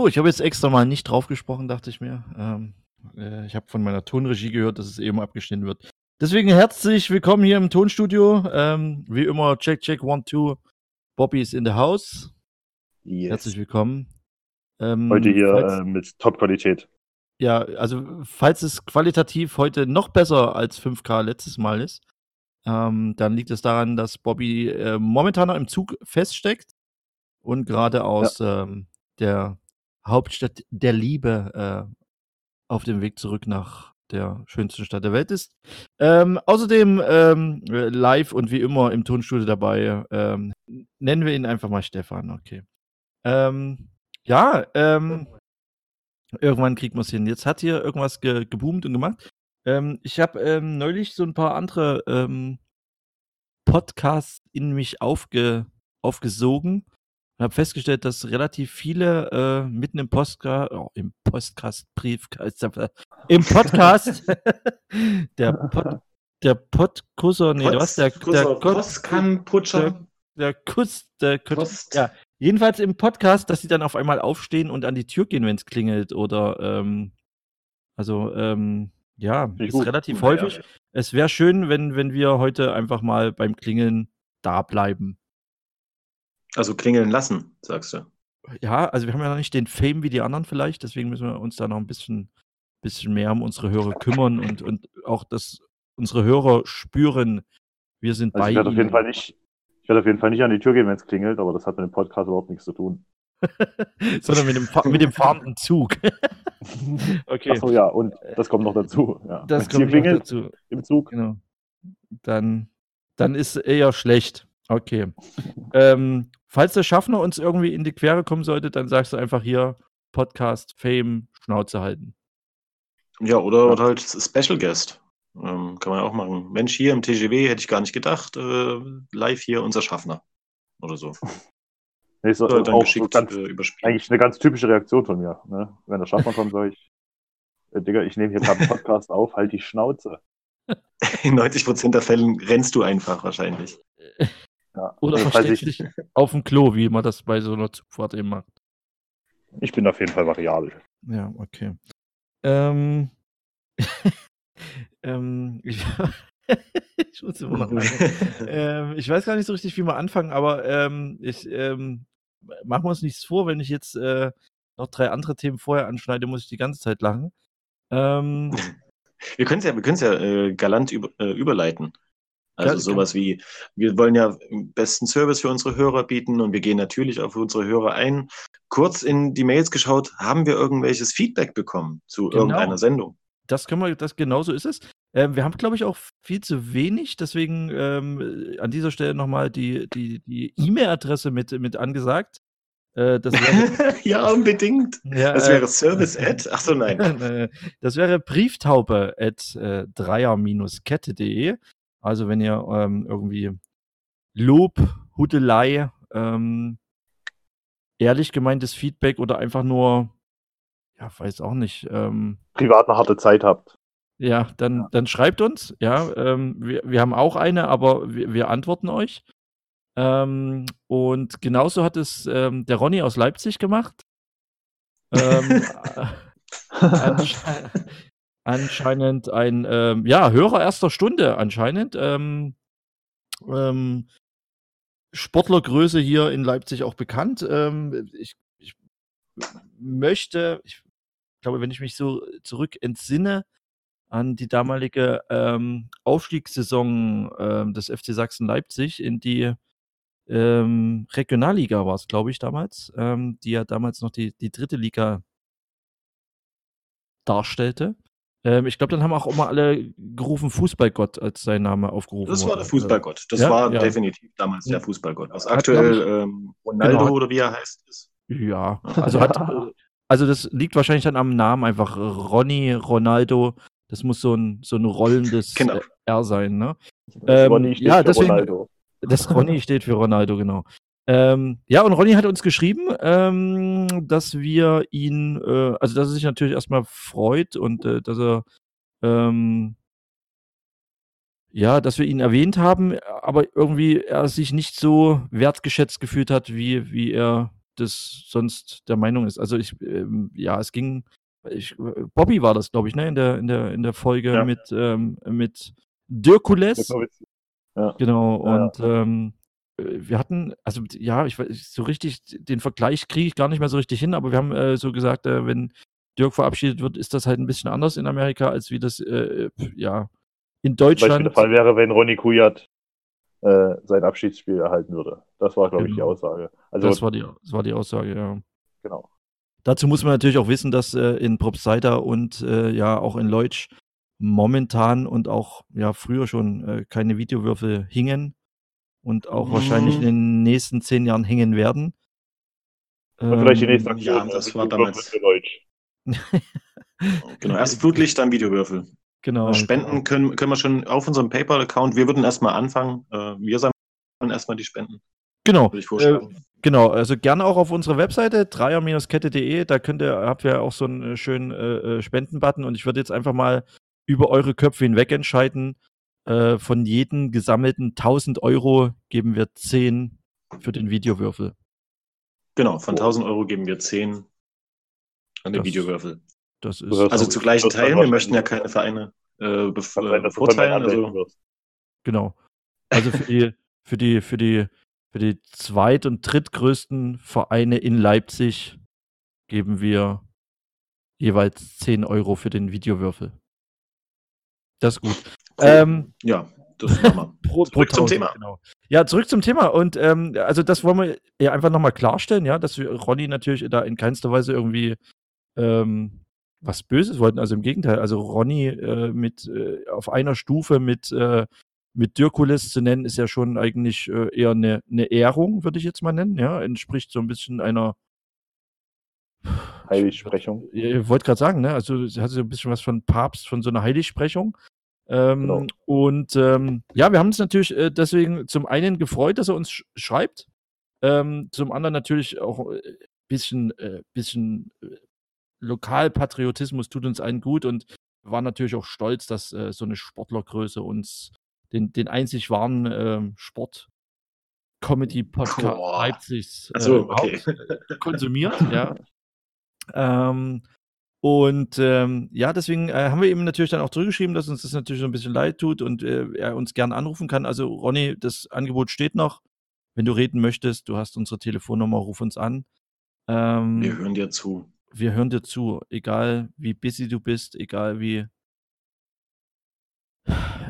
So, ich habe jetzt extra mal nicht drauf gesprochen, dachte ich mir. Ähm, äh, ich habe von meiner Tonregie gehört, dass es eben abgeschnitten wird. Deswegen herzlich willkommen hier im Tonstudio. Ähm, wie immer, check, check, one, two. Bobby ist in the house. Yes. Herzlich willkommen. Ähm, heute hier falls, äh, mit Top-Qualität. Ja, also falls es qualitativ heute noch besser als 5K letztes Mal ist, ähm, dann liegt es daran, dass Bobby äh, momentan noch im Zug feststeckt und gerade aus ja. ähm, der Hauptstadt der Liebe äh, auf dem Weg zurück nach der schönsten Stadt der Welt ist. Ähm, außerdem ähm, live und wie immer im Tonstudio dabei. Ähm, nennen wir ihn einfach mal Stefan, okay. Ähm, ja, ähm, irgendwann kriegt man es hin. Jetzt hat hier irgendwas ge geboomt und gemacht. Ähm, ich habe neulich so ein paar andere Podcasts in mich aufge aufgesogen und habe festgestellt, dass relativ viele äh, mitten im Postcast, oh, im Postcast-Brief, im Podcast, der Pod, der Podkusser, nee, was? Der, der Postkanputscher. Der, der Kuss, der Kuss, ja. Jedenfalls im Podcast, dass sie dann auf einmal aufstehen und an die Tür gehen, wenn es klingelt oder, ähm, also, ähm, ja, ist gut. relativ häufig. Ja. Es wäre schön, wenn, wenn wir heute einfach mal beim Klingeln da bleiben. Also klingeln lassen, sagst du. Ja, also wir haben ja noch nicht den Fame wie die anderen vielleicht, deswegen müssen wir uns da noch ein bisschen, bisschen mehr um unsere Hörer kümmern und, und auch, dass unsere Hörer spüren, wir sind also bei ich werde ihnen. Auf jeden Fall nicht, ich werde auf jeden Fall nicht an die Tür gehen, wenn es klingelt, aber das hat mit dem Podcast überhaupt nichts zu tun. Sondern mit dem, mit dem fahrenden Zug. okay. Achso, ja, und das kommt noch dazu. Ja. Das Wenn's kommt noch dazu. Im Zug. Genau. Dann, dann ist eher schlecht. Okay. ähm, falls der Schaffner uns irgendwie in die Quere kommen sollte, dann sagst du einfach hier Podcast, Fame, Schnauze halten. Ja, oder, oder halt Special Guest. Ähm, kann man ja auch machen. Mensch, hier im TGW hätte ich gar nicht gedacht. Äh, live hier unser Schaffner. Oder so. Nee, so, dann auch geschickt, ganz, äh, eigentlich eine ganz typische Reaktion von mir. Ne? Wenn der Schaffner kommt, sage ich, äh, Digga, ich nehme hier gerade einen Podcast auf, halt die Schnauze. In 90% der Fällen rennst du einfach wahrscheinlich. Ja, Oder also, versteckst dich auf dem Klo, wie man das bei so einer Zugfahrt eben macht. Ich bin auf jeden Fall variabel. Ja, okay. Ähm, ähm, ich, ich muss immer noch ähm, Ich weiß gar nicht so richtig, wie wir anfangen, aber ähm, ich ähm, machen wir uns nichts vor, wenn ich jetzt äh, noch drei andere Themen vorher anschneide, muss ich die ganze Zeit lachen. Ähm, wir können es ja, wir ja äh, galant über, äh, überleiten. Also kann, sowas wie, wir wollen ja besten Service für unsere Hörer bieten und wir gehen natürlich auf unsere Hörer ein. Kurz in die Mails geschaut, haben wir irgendwelches Feedback bekommen zu genau. irgendeiner Sendung? Das können wir, das genau so ist es. Ähm, wir haben, glaube ich, auch viel zu wenig, deswegen ähm, an dieser Stelle nochmal die die die E-Mail-Adresse mit, mit angesagt. Äh, das wäre, ja, unbedingt. Ja, das wäre äh, Service at. Achso, nein. das wäre Brieftaube at äh, dreier-kette.de. Also wenn ihr ähm, irgendwie Lob, Hudelei, ähm, ehrlich gemeintes Feedback oder einfach nur, ja, weiß auch nicht. Ähm, Privat eine harte Zeit habt. Ja, dann, dann schreibt uns. Ja, ähm, wir, wir haben auch eine, aber wir, wir antworten euch. Ähm, und genauso hat es ähm, der Ronny aus Leipzig gemacht. Ähm, anscheinend ein ähm, ja, Hörer erster Stunde anscheinend. Ähm, ähm, Sportlergröße hier in Leipzig auch bekannt. Ähm, ich, ich, möchte, ich glaube, wenn ich mich so zurück entsinne an die damalige ähm, Aufstiegssaison ähm, des FC Sachsen Leipzig in die ähm, Regionalliga war es, glaube ich, damals, ähm, die ja damals noch die, die dritte Liga darstellte. Ähm, ich glaube, dann haben auch immer alle gerufen Fußballgott als sein Name aufgerufen. Das war der Fußballgott. Das ja, war ja. definitiv damals der Fußballgott. Was aktuell ähm, Ronaldo genau. oder wie er heißt ist. Ja, also hat, also das liegt wahrscheinlich dann am Namen einfach Ronny, Ronaldo. Das muss so ein, so ein rollendes genau. R sein, ne? Ähm, ja, deswegen, Ronaldo. Das Ronny steht für Ronaldo, genau. Ähm, ja, und Ronny hat uns geschrieben, ähm, dass wir ihn, äh, also dass er sich natürlich erstmal freut und äh, dass er, ähm, ja, dass wir ihn erwähnt haben, aber irgendwie er sich nicht so wertgeschätzt gefühlt hat, wie, wie er das sonst der Meinung ist. Also ich, ähm, ja, es ging, ich, Bobby war das, glaube ich, ne, in der, in der, in der Folge ja. mit, ähm, mit Dirkules. Ja. Genau, und ja. ähm, wir hatten, also ja, ich weiß, so richtig, den Vergleich kriege ich gar nicht mehr so richtig hin, aber wir haben äh, so gesagt, äh, wenn Dirk verabschiedet wird, ist das halt ein bisschen anders in Amerika, als wie das, äh, ja, in Deutschland. Der Fall wäre, wenn Ronny Kujat äh, sein Abschiedsspiel erhalten würde. Das war, glaube genau. ich, die genau. Aussage. Also, das, war die, das war die Aussage, ja. Genau. Dazu muss man natürlich auch wissen, dass äh, in Propseida und äh, ja auch in Leutsch momentan und auch ja früher schon äh, keine Videowürfel hingen und auch mhm. wahrscheinlich in den nächsten zehn Jahren hängen werden. Ähm, vielleicht die nächste Aktion. Ja, das war damals. genau, erst Flutlicht, dann Videowürfel. Genau. Spenden können, können wir schon auf unserem PayPal-Account. Wir würden erstmal anfangen. Äh, wir sammeln erstmal die Spenden. Genau. Äh, genau, also gerne auch auf unserer Webseite dreier-kette.de. Da könnt ihr, habt ihr auch so einen schönen äh, äh, Spendenbutton und ich würde jetzt einfach mal über eure Köpfe hinweg entscheiden. Äh, von jedem gesammelten 1000 Euro geben wir 10 für den Videowürfel. Genau, von 1000 Euro geben wir 10 an den das, Videowürfel. Das ist also zu gleichen Teilen. Wir möchten ja keine Vereine äh, bevorteilen. Also. Genau. Also für die, für die, für die, für die zweit- und drittgrößten Vereine in Leipzig geben wir jeweils 10 Euro für den Videowürfel. Das ist gut. Cool. Ähm, ja, das machen wir. pro, zurück pro zum Thema. Genau. Ja, zurück zum Thema. Und ähm, also das wollen wir ja einfach nochmal klarstellen, ja, dass wir Ronny natürlich da in keinster Weise irgendwie ähm, was Böses wollten. Also im Gegenteil, also Ronny äh, mit äh, auf einer Stufe mit, äh, mit Dirkulis zu nennen, ist ja schon eigentlich äh, eher eine, eine Ehrung, würde ich jetzt mal nennen. Ja, entspricht so ein bisschen einer Heiligsprechung. Ich, ich wollte gerade sagen, ne? Also sie hat so ein bisschen was von Papst, von so einer Heiligsprechung. Ähm, genau. Und ähm, ja, wir haben uns natürlich äh, deswegen zum einen gefreut, dass er uns sch schreibt. Ähm, zum anderen natürlich auch ein äh, bisschen, äh, bisschen äh, Lokalpatriotismus tut uns allen gut und waren natürlich auch stolz, dass äh, so eine Sportlergröße uns den, den einzig wahren äh, Sport Comedy Podcast Leipzigs äh, so, okay. konsumiert, ja. Ähm, und ähm, ja, deswegen äh, haben wir ihm natürlich dann auch zurückgeschrieben, dass uns das natürlich so ein bisschen leid tut und äh, er uns gerne anrufen kann. Also Ronny, das Angebot steht noch. Wenn du reden möchtest, du hast unsere Telefonnummer, ruf uns an. Ähm, wir hören dir zu wir hören dir zu, egal wie busy du bist, egal wie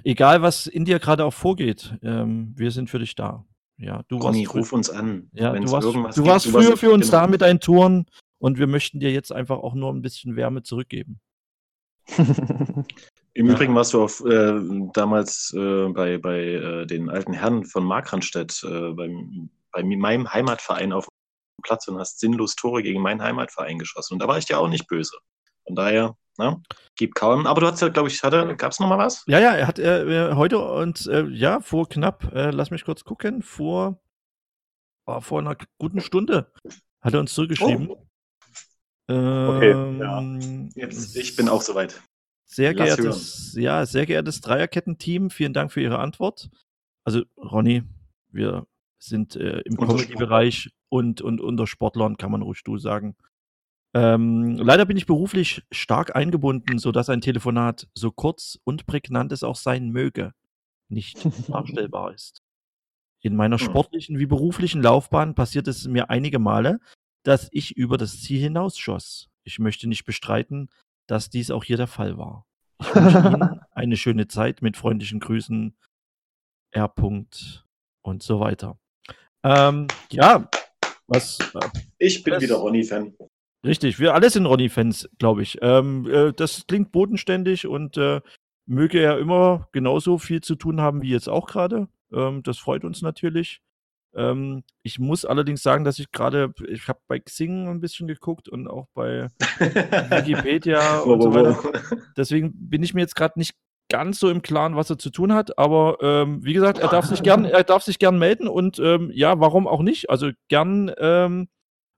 egal was in dir gerade auch vorgeht, ähm, wir sind für dich da. Ja, du Conny, warst ruf uns an. Ja, du warst, du warst gibt, früher für uns genau. da mit deinen Touren und wir möchten dir jetzt einfach auch nur ein bisschen Wärme zurückgeben. Im ja. Übrigen warst du auf, äh, damals äh, bei, bei äh, den alten Herren von Markranstädt, äh, beim, bei meinem Heimatverein auf Platz und hast sinnlos Tore gegen meinen Heimatverein geschossen. Und da war ich dir auch nicht böse. Von daher, ne, gib kaum. Aber du hast ja, glaube ich, hatte, gab es noch mal was? Ja, ja, er hat äh, heute und äh, ja, vor knapp, äh, lass mich kurz gucken, vor, war vor einer guten Stunde hat er uns zurückgeschrieben. Oh. Okay, ja. Ähm, Jetzt, ich bin auch soweit. Sehr geehrtes, ja, sehr geehrtes Dreierketten-Team, vielen Dank für Ihre Antwort. Also, Ronny, wir sind äh, im Comedy-Bereich und, und unter Sportlern, kann man ruhig du sagen. Ähm, leider bin ich beruflich stark eingebunden, sodass ein Telefonat so kurz und prägnant es auch sein möge, nicht nachstellbar ist. In meiner hm. sportlichen wie beruflichen Laufbahn passiert es mir einige Male, dass ich über das Ziel hinausschoss. Ich möchte nicht bestreiten, dass dies auch hier der Fall war. Ich wünsche Ihnen eine schöne Zeit mit freundlichen Grüßen, R. und so weiter. Ähm, ja, was. Äh, ich bin das, wieder Ronny-Fan. Richtig, wir alle sind Ronny-Fans, glaube ich. Ähm, äh, das klingt bodenständig und äh, möge er immer genauso viel zu tun haben wie jetzt auch gerade. Ähm, das freut uns natürlich. Ähm, ich muss allerdings sagen, dass ich gerade, ich habe bei Xing ein bisschen geguckt und auch bei Wikipedia und so weiter. Deswegen bin ich mir jetzt gerade nicht ganz so im Klaren, was er zu tun hat. Aber ähm, wie gesagt, er darf sich gern, er darf sich gern melden und ähm, ja, warum auch nicht? Also gern, ähm,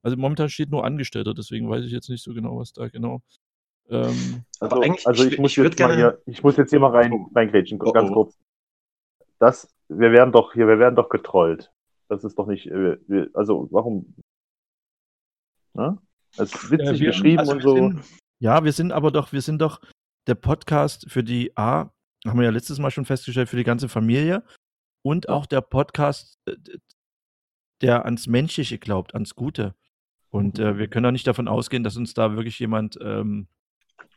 also momentan steht nur Angestellter, deswegen weiß ich jetzt nicht so genau, was da genau. Ähm, also, eigentlich, also ich, ich muss jetzt mal hier, ich muss jetzt hier mal rein, oh. reingrätschen, oh, ganz oh. kurz. Das, wir werden doch hier, wir werden doch getrollt. Das ist doch nicht, äh, also warum Ne? Es ist witzig äh, geschrieben also und so. Sind, ja, wir sind aber doch, wir sind doch der Podcast für die A, haben wir ja letztes Mal schon festgestellt, für die ganze Familie und auch der Podcast, äh, der ans Menschliche glaubt, ans Gute. Und äh, wir können auch nicht davon ausgehen, dass uns da wirklich jemand ähm,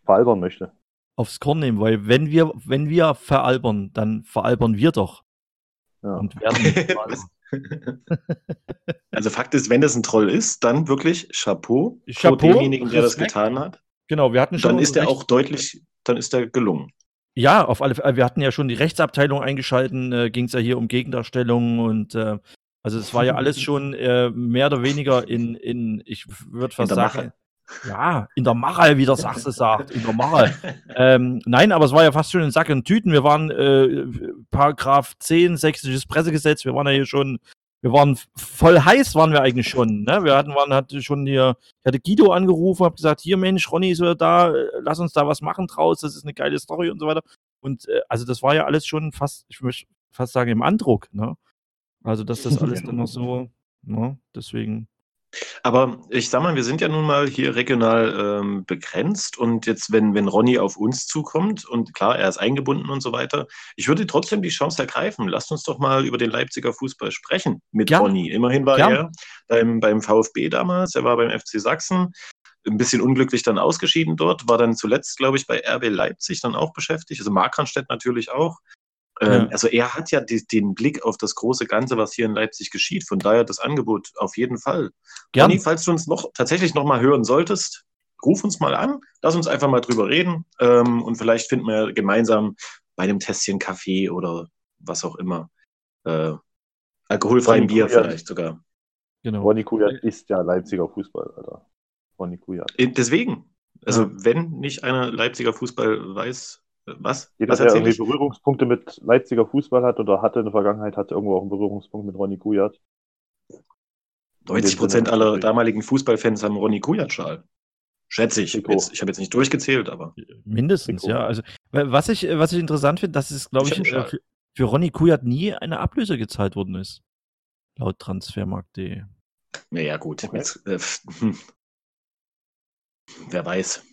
veralbern möchte. Aufs Korn nehmen, weil wenn wir, wenn wir veralbern, dann veralbern wir doch. Ja. Und werden also Fakt ist, wenn das ein Troll ist, dann wirklich Chapeau, Chapeau vor demjenigen, der das getan hat. Genau, wir hatten schon. Dann ist er auch deutlich, dann ist er gelungen. Ja, auf alle Fälle. Wir hatten ja schon die Rechtsabteilung eingeschalten, äh, ging es ja hier um Gegendarstellungen und äh, also es war ja alles schon äh, mehr oder weniger in, in ich würde fast sagen, Mache. Ja, in der Mache, wie der Sachse sagt, in der Mache. ähm, nein, aber es war ja fast schon in Sack und Tüten. Wir waren äh, Paragraph 10, sächsisches Pressegesetz, wir waren ja hier schon wir waren voll heiß, waren wir eigentlich schon. Ne? Wir hatten, waren, hatte schon hier, ich hatte Guido angerufen, habe gesagt, hier Mensch, Ronny ist wieder da, lass uns da was machen draus, das ist eine geile Story und so weiter. Und äh, also das war ja alles schon fast, ich möchte fast sagen, im Andruck. Ne? Also dass das alles dann noch so, ne? deswegen aber ich sag mal, wir sind ja nun mal hier regional ähm, begrenzt und jetzt, wenn, wenn Ronny auf uns zukommt und klar, er ist eingebunden und so weiter, ich würde trotzdem die Chance ergreifen. Lasst uns doch mal über den Leipziger Fußball sprechen mit ja. Ronny. Immerhin war ja. er beim, beim VfB damals, er war beim FC Sachsen, ein bisschen unglücklich dann ausgeschieden dort, war dann zuletzt, glaube ich, bei RB Leipzig dann auch beschäftigt, also Markranstädt natürlich auch. Ähm, ja. Also er hat ja die, den Blick auf das große Ganze, was hier in Leipzig geschieht. Von daher das Angebot auf jeden Fall. Gern. Conny, falls du uns noch tatsächlich noch mal hören solltest, ruf uns mal an, lass uns einfach mal drüber reden ähm, und vielleicht finden wir gemeinsam bei einem Tässchen Kaffee oder was auch immer äh, alkoholfreien Bier Kujat. vielleicht sogar. Genau. Ronny Kujat ist ja Leipziger Fußball, Alter. Ronny Kujat. Deswegen. Also ja. wenn nicht einer Leipziger Fußball weiß, was? Jeder, Was der irgendwie? Berührungspunkte mit Leipziger Fußball hat oder hatte in der Vergangenheit, hatte irgendwo auch einen Berührungspunkt mit Ronny Kujat. 90 Prozent aller damaligen Fußballfans haben Ronny Kujat-Schal. Schätze ich. Jetzt, ich habe jetzt nicht durchgezählt, aber. Mindestens, Trikot. ja. Also, was ich, was ich interessant finde, dass es, glaube ich, ich äh, für, für Ronny Kujat nie eine Ablöse gezahlt worden ist. Laut Transfermarkt.de. Naja, gut. Okay. Jetzt, äh, hm. Wer weiß.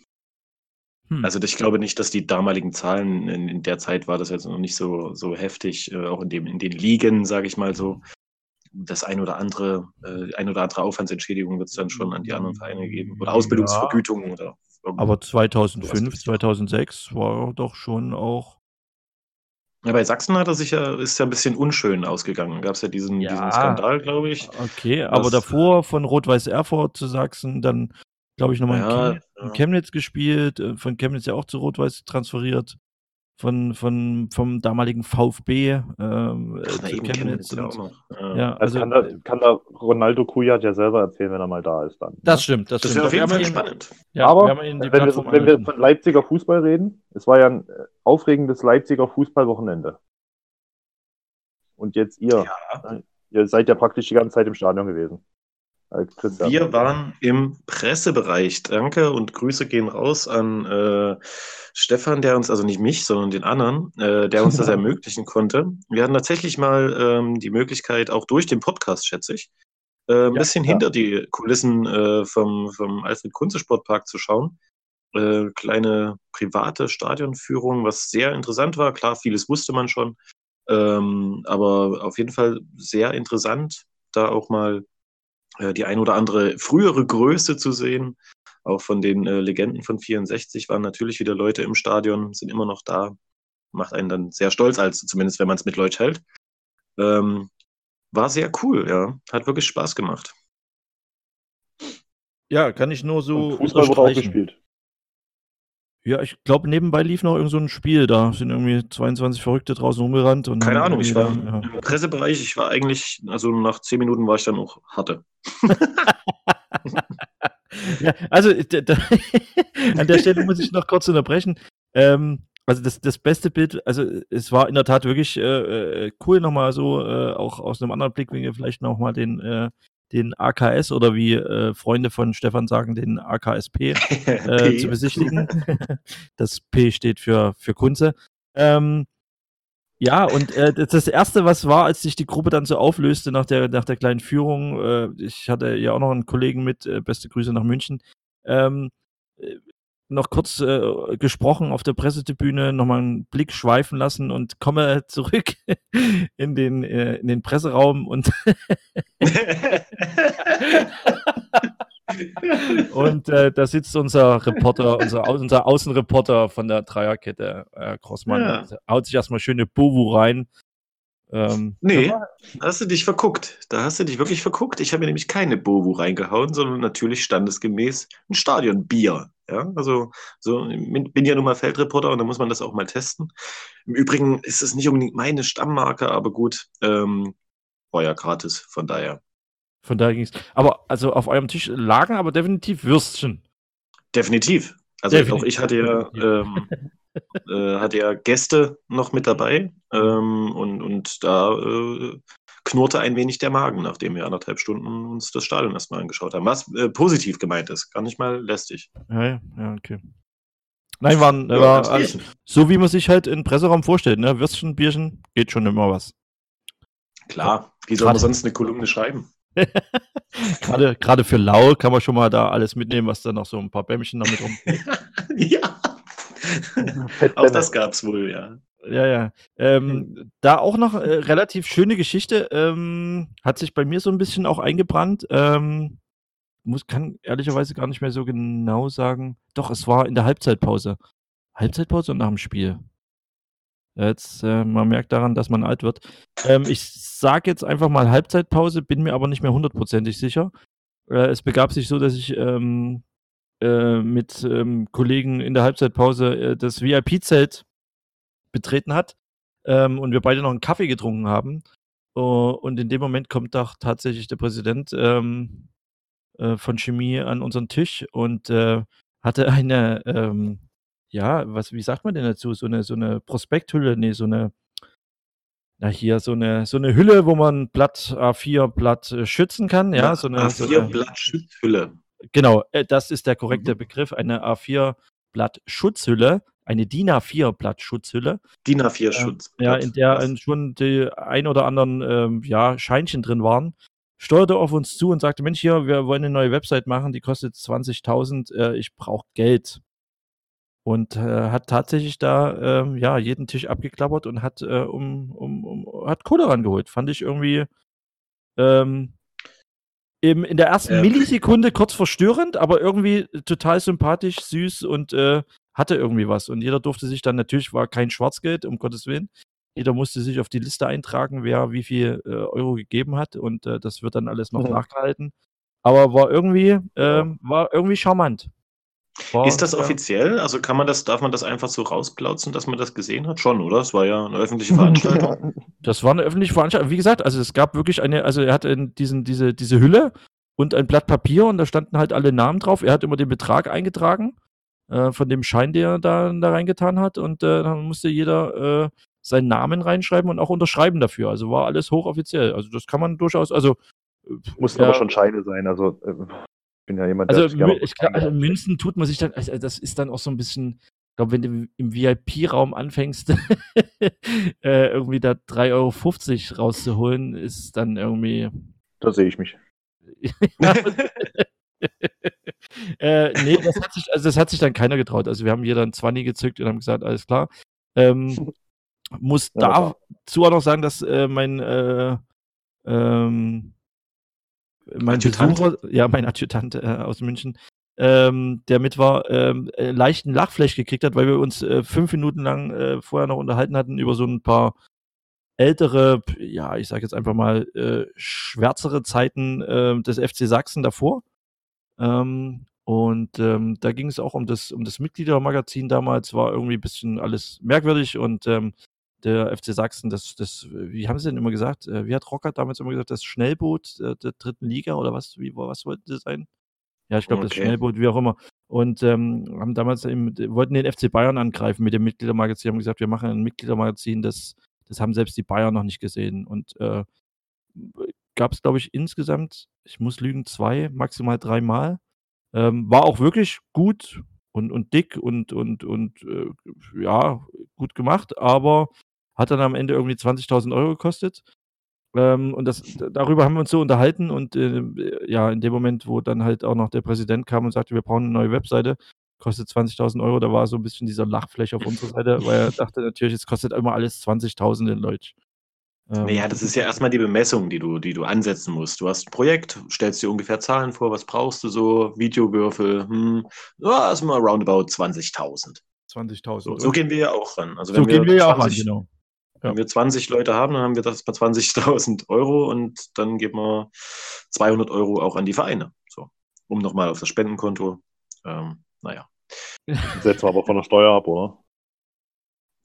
Hm. Also ich glaube nicht, dass die damaligen Zahlen in, in, der Zeit war das jetzt noch nicht so, so heftig, äh, auch in, dem, in den Ligen, sage ich mal so. Das ein oder andere, äh, ein oder andere Aufwandsentschädigung wird es dann schon an die anderen Vereine geben. Oder Ausbildungsvergütungen ja. oder Aber 2005, 2006 war doch schon auch. Ja, bei Sachsen hat er sich ja, ist ja ein bisschen unschön ausgegangen. Gab es ja diesen, ja. diesen Skandal, glaube ich. Okay, aber davor von Rot-Weiß Erfurt zu Sachsen, dann glaube ich, nochmal ja, in, Chem ja. in, Chemnitz gespielt, äh, von Chemnitz ja auch zu Rot-Weiß transferiert, von, von, vom damaligen VfB ähm, Ach, zu Chemnitz. Chemnitz und, ja. ja. also, kann, da, kann da Ronaldo Kujat ja selber erzählen, wenn er mal da ist dann. Das stimmt, das, das stimmt. Das wäre auf jeden Fall spannend. Ja, Aber wenn, wir, wenn wir von Leipziger Fußball reden, es war ja ein äh, aufregendes Leipziger Fußballwochenende. Und jetzt ihr. Ihr seid ja praktisch die ganze Zeit im Stadion gewesen. Wir waren im Pressebereich. Danke und Grüße gehen raus an äh, Stefan, der uns, also nicht mich, sondern den anderen, äh, der uns das ermöglichen konnte. Wir hatten tatsächlich mal ähm, die Möglichkeit, auch durch den Podcast, schätze ich, äh, ein ja, bisschen ja. hinter die Kulissen äh, vom, vom Alfred Kunze Sportpark zu schauen. Äh, kleine private Stadionführung, was sehr interessant war. Klar, vieles wusste man schon. Ähm, aber auf jeden Fall sehr interessant, da auch mal äh, die ein oder andere frühere Größe zu sehen. Auch von den äh, Legenden von 64 waren natürlich wieder Leute im Stadion, sind immer noch da. Macht einen dann sehr stolz, als zumindest wenn man es mit Leuten hält. Ähm, war sehr cool, ja. Hat wirklich Spaß gemacht. Ja, kann ich nur so. Und Fußball wurde auch gespielt. Ja, ich glaube, nebenbei lief noch irgend so ein Spiel. Da sind irgendwie 22 Verrückte draußen rumgerannt. Und Keine Ahnung, ich war ja. im Pressebereich. Ich war eigentlich, also nach 10 Minuten war ich dann auch hatte. ja, also da, an der Stelle muss ich noch kurz unterbrechen. Ähm, also das, das beste Bild, also es war in der Tat wirklich äh, äh cool, nochmal so, äh, auch aus einem anderen Blickwinkel vielleicht nochmal den äh, den AKS oder wie äh, Freunde von Stefan sagen, den AKSP äh, zu besichtigen. das P steht für, für Kunze. Ähm, Ja, und äh, das erste, was war, als sich die Gruppe dann so auflöste nach der, nach der kleinen Führung, äh, ich hatte ja auch noch einen Kollegen mit, äh, beste Grüße nach München, ähm, äh, noch kurz äh, gesprochen auf der Pressetribüne, nochmal einen Blick schweifen lassen und komme zurück in den, äh, in den Presseraum und und äh, da sitzt unser Reporter, unser, unser Außenreporter von der Dreierkette, äh, Crossmann, ja. haut sich erstmal schöne Bowu rein. Ähm, nee, da hast du dich verguckt. Da hast du dich wirklich verguckt. Ich habe mir nämlich keine Bowu reingehauen, sondern natürlich standesgemäß ein Stadionbier. Ja, also so, bin ja nun mal Feldreporter und da muss man das auch mal testen. Im Übrigen ist es nicht unbedingt meine Stammmarke, aber gut, ähm, war ja gratis, von daher. Von daher ging es. Aber also auf eurem Tisch lagen aber definitiv Würstchen. Definitiv. Also definitiv. auch ich hatte ja, ähm, äh, hatte ja Gäste noch mit dabei ähm, und, und da äh, knurrte ein wenig der Magen, nachdem wir anderthalb Stunden uns das Stadion erstmal angeschaut haben. Was äh, positiv gemeint ist, gar nicht mal lästig. Ja, ja, okay. Nein, waren, ja, war also, so wie man sich halt in Presseraum vorstellt, ne? Würstchen, Bierchen, geht schon immer was. Klar, wie soll man sonst eine Kolumne schreiben? gerade, gerade für Lau kann man schon mal da alles mitnehmen, was da noch so ein paar Bämmchen damit rum. ja. auch das gab es wohl, ja. Ja, ja. Ähm, hm. da auch noch äh, relativ schöne Geschichte. Ähm, hat sich bei mir so ein bisschen auch eingebrannt. Ähm, muss, kann ehrlicherweise gar nicht mehr so genau sagen. Doch, es war in der Halbzeitpause. Halbzeitpause und nach dem Spiel. Jetzt, äh, man merkt daran, dass man alt wird. Ähm, ich sage jetzt einfach mal Halbzeitpause, bin mir aber nicht mehr hundertprozentig sicher. Äh, es begab sich so, dass ich ähm, äh, mit ähm, Kollegen in der Halbzeitpause äh, das VIP-Zelt betreten hat ähm, und wir beide noch einen Kaffee getrunken haben. Uh, und in dem Moment kommt doch tatsächlich der Präsident ähm, äh, von Chemie an unseren Tisch und äh, hatte eine ähm, ja, was, wie sagt man denn dazu? So eine, so eine Prospekthülle, nee, so eine, na hier, so eine, so eine Hülle, wo man Blatt A4-Blatt äh, schützen kann, ja, so eine. A4-Blatt-Schutzhülle. Genau, äh, das ist der korrekte mhm. Begriff, eine A4-Blatt-Schutzhülle, eine DIN A4-Blatt-Schutzhülle. DIN A4-Schutz. Äh, ja, in der was? schon die ein oder anderen ähm, ja, Scheinchen drin waren steuerte auf uns zu und sagte, Mensch, hier, wir wollen eine neue Website machen, die kostet 20.000, äh, ich brauche Geld und äh, hat tatsächlich da ähm, ja jeden Tisch abgeklappert und hat äh, um, um, um hat Kohle rangeholt. Fand ich irgendwie ähm, im, in der ersten. Millisekunde kurz verstörend, aber irgendwie total sympathisch, süß und äh, hatte irgendwie was. Und jeder durfte sich dann natürlich war kein Schwarzgeld, um Gottes Willen. Jeder musste sich auf die Liste eintragen, wer wie viel äh, Euro gegeben hat und äh, das wird dann alles noch mhm. nachgehalten. Aber war irgendwie, ähm, war irgendwie charmant. War, ist das offiziell? Also kann man das, darf man das einfach so rausplauzen, dass man das gesehen hat? Schon, oder? Es war ja eine öffentliche Veranstaltung. Das war eine öffentliche Veranstaltung. Wie gesagt, also es gab wirklich eine, also er hatte diesen, diese, diese Hülle und ein Blatt Papier und da standen halt alle Namen drauf. Er hat immer den Betrag eingetragen äh, von dem Schein, der er da, da reingetan hat und äh, dann musste jeder äh, seinen Namen reinschreiben und auch unterschreiben dafür. Also war alles hochoffiziell. Also das kann man durchaus, also Mussten ja, aber schon Scheine sein, also äh, bin ja jemand, also, der ich glaub, also Münzen tut man sich dann, also das ist dann auch so ein bisschen, ich glaube, wenn du im VIP-Raum anfängst, äh, irgendwie da 3,50 Euro rauszuholen, ist dann irgendwie. Da sehe ich mich. äh, nee, das hat, sich, also das hat sich dann keiner getraut. Also wir haben hier dann 20 gezückt und haben gesagt, alles klar. Ähm, muss ja, dazu auch noch sagen, dass äh, mein äh, ähm, mein Adjutant? Besucher, ja, mein Adjutant äh, aus München, ähm, der mit war, ähm, äh, leichten Lachfleisch gekriegt hat, weil wir uns äh, fünf Minuten lang äh, vorher noch unterhalten hatten über so ein paar ältere, ja, ich sage jetzt einfach mal, äh, schwärzere Zeiten äh, des FC Sachsen davor. Ähm, und ähm, da ging es auch um das, um das Mitgliedermagazin damals, war irgendwie ein bisschen alles merkwürdig und ähm, der FC Sachsen, das, das, wie haben sie denn immer gesagt? Äh, wie hat Rockert damals immer gesagt, das Schnellboot der, der dritten Liga oder was? Wie, was wollten sie sein? Ja, ich glaube, okay. das Schnellboot, wie auch immer. Und ähm, haben damals eben, wollten den FC Bayern angreifen mit dem Mitgliedermagazin, haben gesagt, wir machen ein Mitgliedermagazin, das, das haben selbst die Bayern noch nicht gesehen. Und äh, gab es, glaube ich, insgesamt, ich muss lügen, zwei, maximal dreimal. Ähm, war auch wirklich gut und, und dick und, und, und äh, ja, gut gemacht, aber Hat dann am Ende irgendwie 20.000 Euro gekostet. Ähm, und das, darüber haben wir uns so unterhalten und äh, ja, in dem Moment, wo dann halt auch noch der Präsident kam und sagte, wir brauchen eine neue Webseite, kostet 20.000 Euro, da war so ein bisschen dieser Lachfläche auf unserer Seite, weil er dachte natürlich, es kostet immer alles 20.000 in Deutsch. Ähm, naja, das ist ja erstmal die Bemessung, die du, die du ansetzen musst. Du hast ein Projekt, stellst dir ungefähr Zahlen vor, was brauchst du so, Videowürfel, hm, ja, erstmal roundabout 20.000. 20.000. So, so, gehen wir ja auch ran. Also so gehen wir ja auch ran, genau. Ja. Wenn wir 20 Leute haben, dann haben wir das bei 20.000 Euro und dann geben wir 200 Euro auch an die Vereine. So, um nochmal auf das Spendenkonto. Ähm, naja. Setzen wir aber von der Steuer ab, oder?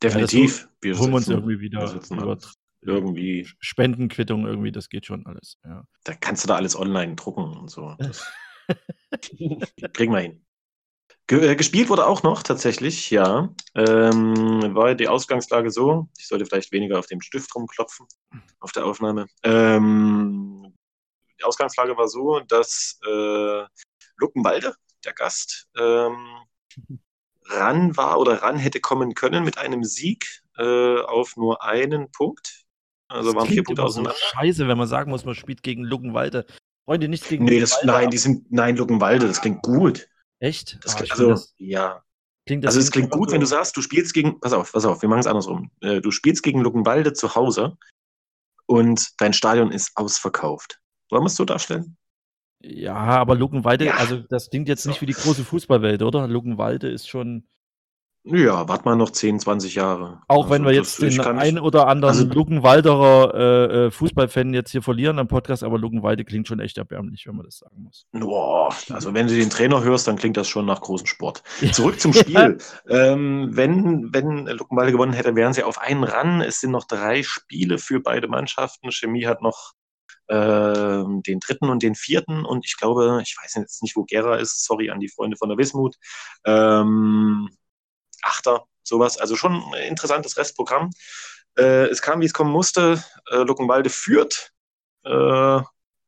Definitiv. Ja, wir holen uns irgendwie wieder über irgendwie. Spendenquittung irgendwie, das geht schon alles. Ja. Da kannst du da alles online drucken und so. kriegen wir hin. Äh, gespielt wurde auch noch tatsächlich, ja. Ähm, war die Ausgangslage so, ich sollte vielleicht weniger auf dem Stift rumklopfen, auf der Aufnahme. Ähm, die Ausgangslage war so, dass äh, Luckenwalde, der Gast, ähm, ran war oder ran hätte kommen können mit einem Sieg äh, auf nur einen Punkt. Also das waren vier Punkte auseinander. So scheiße, wenn man sagen muss, man spielt gegen Luckenwalde. Freunde, nichts gegen nee, das, Nein, die sind, nein, Luckenwalde, das klingt gut. Echt? Das ah, also, das, ja. Klingt also es klingt gut, so wenn du sagst, du spielst gegen, pass auf, pass auf, wir machen es andersrum. Äh, du spielst gegen Luckenwalde zu Hause und dein Stadion ist ausverkauft. Wollen wir es so darstellen? Ja, aber Luckenwalde, ja. also das klingt jetzt nicht wie die große Fußballwelt, oder? Luckenwalde ist schon. Ja, warte mal noch 10, 20 Jahre. Auch also, wenn wir jetzt den einen oder anderen also, Luckenwalderer äh, äh, Fußballfan jetzt hier verlieren am Podcast, aber Luckenwalde klingt schon echt erbärmlich, wenn man das sagen muss. Boah, also wenn du den Trainer hörst, dann klingt das schon nach großem Sport. Zurück zum Spiel. ähm, wenn, wenn Luckenwalde gewonnen hätte, wären sie auf einen ran. Es sind noch drei Spiele für beide Mannschaften. Chemie hat noch äh, den dritten und den vierten und ich glaube, ich weiß jetzt nicht, wo Gera ist, sorry an die Freunde von der Wismut. Ähm, Achter, sowas. Also schon ein interessantes Restprogramm. Äh, es kam, wie es kommen musste. Äh, Luckenwalde führt. Äh,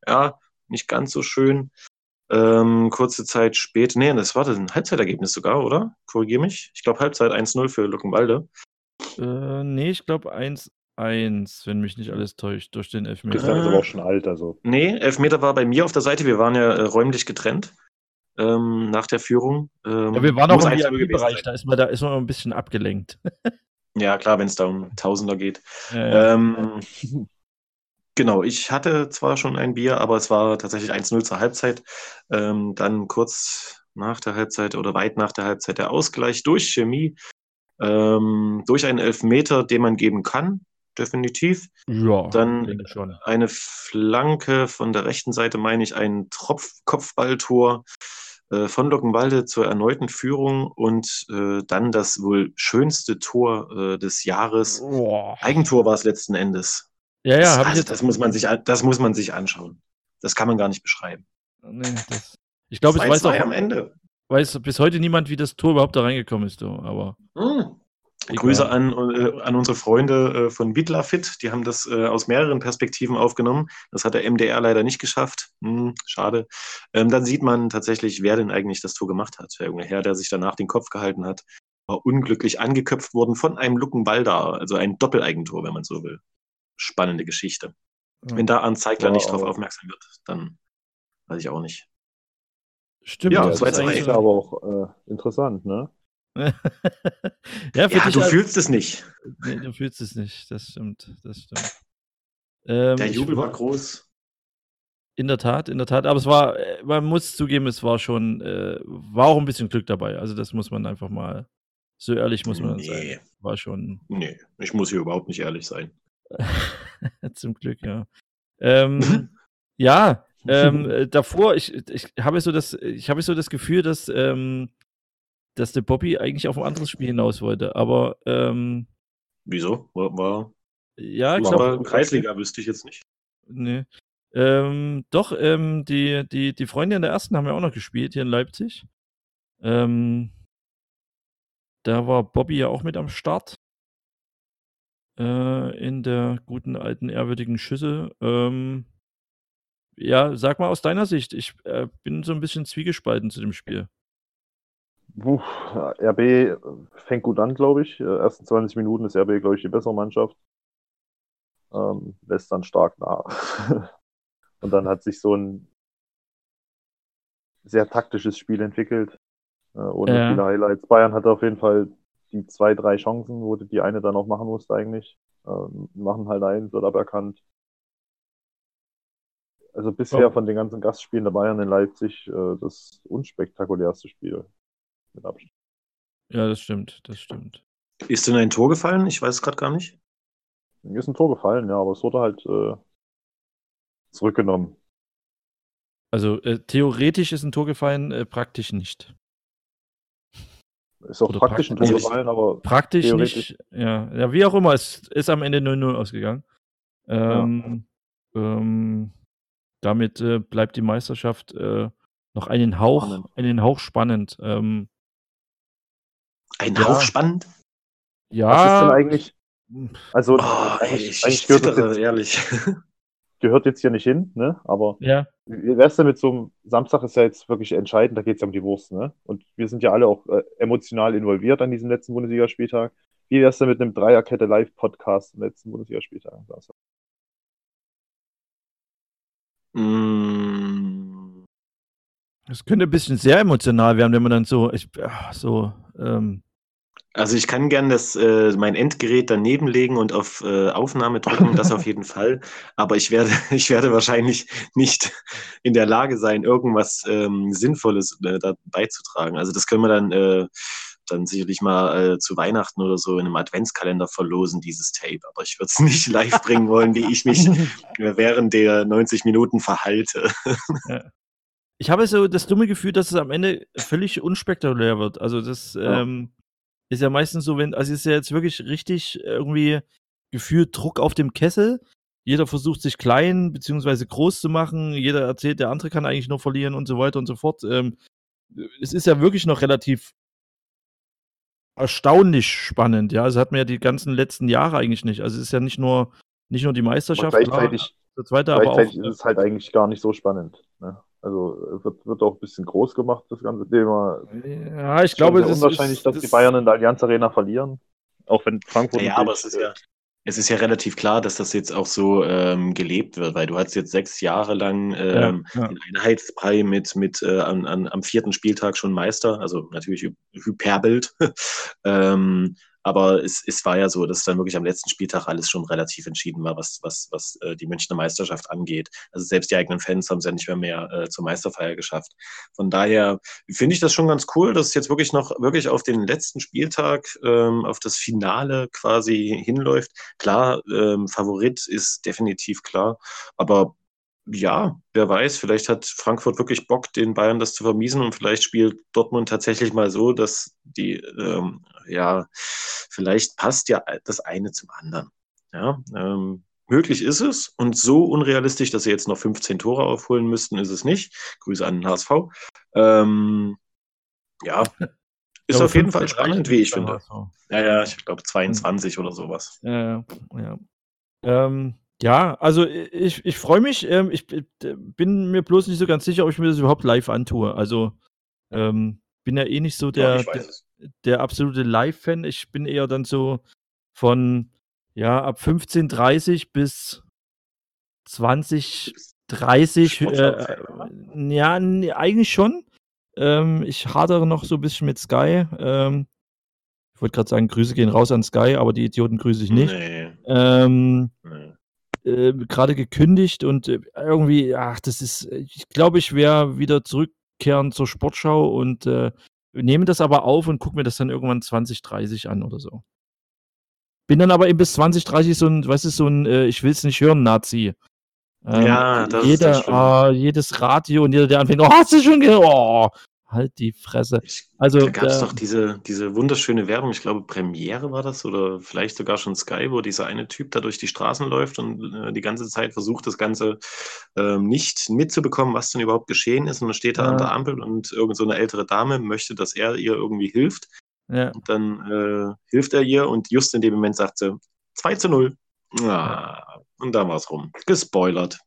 ja, nicht ganz so schön. Ähm, kurze Zeit später, nee, das war das ein Halbzeitergebnis sogar, oder? Korrigier mich. Ich glaube Halbzeit 1-0 für Luckenwalde. Äh, nee, ich glaube 1-1, wenn mich nicht alles täuscht, durch den Elfmeter. Das ist aber auch schon alt, also. Nee, Elfmeter war bei mir auf der Seite, wir waren ja äh, räumlich getrennt ähm, nach der Führung. Ähm, ja, wir waren auch im VIP-Bereich, da ist man da ist man ein bisschen abgelenkt. ja, klar, wenn es da um Tausender geht. Ja, ja. Ähm, genau, ich hatte zwar schon ein Bier, aber es war tatsächlich 1-0 zur Halbzeit. Ähm, dann kurz nach der Halbzeit oder weit nach der Halbzeit der Ausgleich durch Chemie, ähm, durch einen Elfmeter, den man geben kann definitiv. Ja, dann eine Flanke von der rechten Seite, meine ich, ein Tropf Kopfballtor von Lockenwalde zur erneuten Führung und äh, dann das wohl schönste Tor äh, des Jahres. Boah. Eigentor war es letzten Endes. Ja, ja, das, also, das, muss man sich, das muss man sich anschauen. Das kann man gar nicht beschreiben. Nee, das, ich glaube, es weiß auch am Ende. Weiß bis heute niemand, wie das Tor überhaupt da reingekommen ist, aber. Hm. Grüße an, äh, an unsere Freunde äh, von Bitlafit. Die haben das äh, aus mehreren Perspektiven aufgenommen. Das hat der MDR leider nicht geschafft. Hm, schade. Ähm, dann sieht man tatsächlich, wer denn eigentlich das Tor gemacht hat. Der junge Herr, der sich danach den Kopf gehalten hat, war unglücklich angeköpft worden von einem Luckenwalder. Also ein Doppeleigentor, wenn man so will. Spannende Geschichte. Ja. Wenn da Arndt Zeigler wow. nicht darauf aufmerksam wird, dann weiß ich auch nicht. Stimmt, ja, das, ist aber auch äh, interessant, ne? ja, ja du fühlst es nicht. Nee, du fühlst es nicht, das stimmt, das stimmt. Ähm, Der Jubel war groß. In der Tat, in der Tat. Aber es war, äh, man muss zugeben, es war schon, äh, war auch ein bisschen Glück dabei. Also das muss man einfach mal, so ehrlich muss man nee. sein. War schon. Nee, ich muss hier überhaupt nicht ehrlich sein. Zum Glück, ja. Ähm, ja, ähm, äh, davor, ich, ich habe so das, ich habe so das Gefühl, dass ähm, dass der Bobby eigentlich auf ein anderes Spiel hinaus wollte, aber ähm, Wieso? War, war ja, ich glaube. Kreisliga wüsste ich jetzt nicht. Nee. Ähm, doch, ähm, die, die, die Freunde in der ersten haben ja auch noch gespielt hier in Leipzig. Ähm, da war Bobby ja auch mit am Start. Äh, in der guten alten ehrwürdigen Schüssel. Ähm, ja, sag mal aus deiner Sicht. Ich äh, bin so ein bisschen zwiegespalten zu dem Spiel. Uff, RB fängt gut an, glaube ich. Äh, ersten 20 Minuten ist RB, glaube ich, die bessere Mannschaft. Ähm, lässt dann stark nach. Und dann hat sich so ein sehr taktisches Spiel entwickelt. Äh, ohne ja. viele Highlights. Bayern hatte auf jeden Fall die zwei, drei Chancen, wo die eine dann auch machen musste eigentlich. Ähm, machen halt ein, wird aberkannt. Also bisher oh. von den ganzen Gastspielen der Bayern in Leipzig äh, das unspektakulärste Spiel. Mit Abstand. Ja, das stimmt, das stimmt. Ist denn ein Tor gefallen? Ich weiß es gerade gar nicht. Mir ist ein Tor gefallen, ja, aber es wurde halt äh, zurückgenommen. Also äh, theoretisch ist ein Tor gefallen, äh, praktisch nicht. Ist auch Oder praktisch ein Tor gefallen, aber. Praktisch nicht. Ja. ja, wie auch immer, es ist am Ende 0-0 ausgegangen. Ähm, ja. ähm, damit äh, bleibt die Meisterschaft äh, noch einen Hauch, spannend. einen Hauch spannend. Ähm, ein ja. Hauch spannend? Ja. Was ist denn eigentlich? Also, oh, eigentlich, ich, eigentlich gehört, zittere, jetzt, ehrlich. gehört jetzt hier nicht hin, ne? Aber ja. wie wär's denn mit so einem Samstag ist ja jetzt wirklich entscheidend, da geht es ja um die Wurst, ne? Und wir sind ja alle auch äh, emotional involviert an diesem letzten Bundesligaspieltag. Wie wär's denn mit einem Dreierkette Live-Podcast am letzten Bundesligaspieltag? Mm. Es könnte ein bisschen sehr emotional werden, wenn man dann so, ich, so, ähm, also ich kann gern das, äh, mein Endgerät daneben legen und auf äh, Aufnahme drücken, das auf jeden Fall. Aber ich werde, ich werde wahrscheinlich nicht in der Lage sein, irgendwas ähm, Sinnvolles äh, da beizutragen. Also das können wir dann, äh, dann sicherlich mal äh, zu Weihnachten oder so in einem Adventskalender verlosen, dieses Tape. Aber ich würde es nicht live bringen wollen, wie ich mich während der 90 Minuten verhalte. Ja. Ich habe so das dumme Gefühl, dass es am Ende völlig unspektakulär wird. Also das, ja. ähm, ist ja meistens so, wenn, also ist ja jetzt wirklich richtig irgendwie gefühlt Druck auf dem Kessel. Jeder versucht sich klein bzw. groß zu machen. Jeder erzählt, der andere kann eigentlich nur verlieren und so weiter und so fort. Ähm, es ist ja wirklich noch relativ erstaunlich spannend, ja. Also hat man ja die ganzen letzten Jahre eigentlich nicht. Also es ist ja nicht nur, nicht nur die Meisterschaft, gleichzeitig, klar, zweite, aber auch, ist es halt eigentlich gar nicht so spannend. Also wird, wird auch ein bisschen groß gemacht, das ganze Thema. Ja, ich glaube, es ist unwahrscheinlich, dass das die Bayern in der Allianz Arena verlieren. Auch wenn Frankfurt. Ja, aber es ist ja, es ist ja relativ klar, dass das jetzt auch so ähm, gelebt wird, weil du hast jetzt sechs Jahre lang ähm, ja, ja. den Einheitsbrei mit, mit äh, an, an, am vierten Spieltag schon Meister, also natürlich Hyperbild. ähm, aber es, es war ja so, dass dann wirklich am letzten Spieltag alles schon relativ entschieden war, was, was, was äh, die Münchner Meisterschaft angeht. Also selbst die eigenen Fans haben es ja nicht mehr, mehr äh, zur Meisterfeier geschafft. Von daher finde ich das schon ganz cool, dass es jetzt wirklich noch wirklich auf den letzten Spieltag, ähm, auf das Finale quasi hinläuft. Klar, ähm, Favorit ist definitiv klar, aber ja, wer weiß, vielleicht hat Frankfurt wirklich Bock, den Bayern das zu vermiesen und vielleicht spielt Dortmund tatsächlich mal so, dass die, ähm, ja, vielleicht passt ja das eine zum anderen. Ja, ähm, möglich ist es und so unrealistisch, dass sie jetzt noch 15 Tore aufholen müssten, ist es nicht. Grüße an den HSV. Ähm, ja, ist auf jeden Fall spannend, wie ich finde. Ja, ja, ich glaube 22 oder sowas. Ja, ja. Ähm, ja, also ich, ich freue mich. Ähm, ich bin mir bloß nicht so ganz sicher, ob ich mir das überhaupt live antue. Also ähm, bin ja eh nicht so der, ja, der, der, absolute Live-Fan. Ich bin eher dann so von ja ab 15.30 bis 20.30 äh, ja, eigentlich schon. Ähm, ich hadere noch so ein bisschen mit Sky. Ähm, ich wollte gerade sagen, Grüße gehen raus an Sky, aber die Idioten grüße ich nicht. Nee. Ähm, nee äh, gerade gekündigt und äh, irgendwie, ach, das ist, ich glaube, ich werde wieder zurückkehren zur Sportschau und äh, nehme das aber auf und gucke mir das dann irgendwann 2030 an oder so. Bin dann aber eben bis 2030 so ein, weißt du, so ein, äh, ich will es nicht hören, Nazi. Ähm, ja, das jeder, ist das oh, jedes Radio und jeder, der anfängt, oh, hast du schon gehört? Oh, halt die Fresse. Ich, also, da gab es doch diese, diese wunderschöne Werbung, ich glaube Premiere war das oder vielleicht sogar schon Sky, wo dieser eine Typ da durch die Straßen läuft und äh, die ganze Zeit versucht, das Ganze äh, nicht mitzubekommen, was denn überhaupt geschehen ist. Und dann steht er ja. an der Ampel und irgend so eine ältere Dame möchte, dass er ihr irgendwie hilft. Ja. Und dann äh, hilft er ihr und just in dem Moment sagt sie 2 zu 0. Ah, und da war es rum. Gespoilert.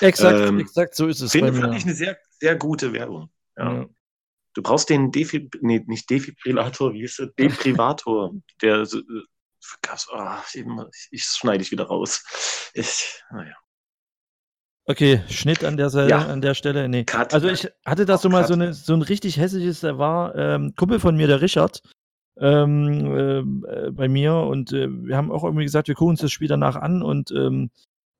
Exakt, ähm, exakt, so ist es. Finde fand ich eine sehr, sehr gute Werbung. Ja. Du brauchst den Defib nee, nicht Defibrillator, wie ist es? Deprivator. der äh, oh, ich, ich schneide ich wieder raus. Ich, naja. Okay, Schnitt an der, Seite, ja. an der Stelle. Nee. Cut. Also ich hatte da so mal so, eine, so ein richtig hässliches, da war ähm, Kumpel von mir, der Richard, ähm, äh, bei mir und äh, wir haben auch irgendwie gesagt, wir gucken uns das Spiel danach an und ähm,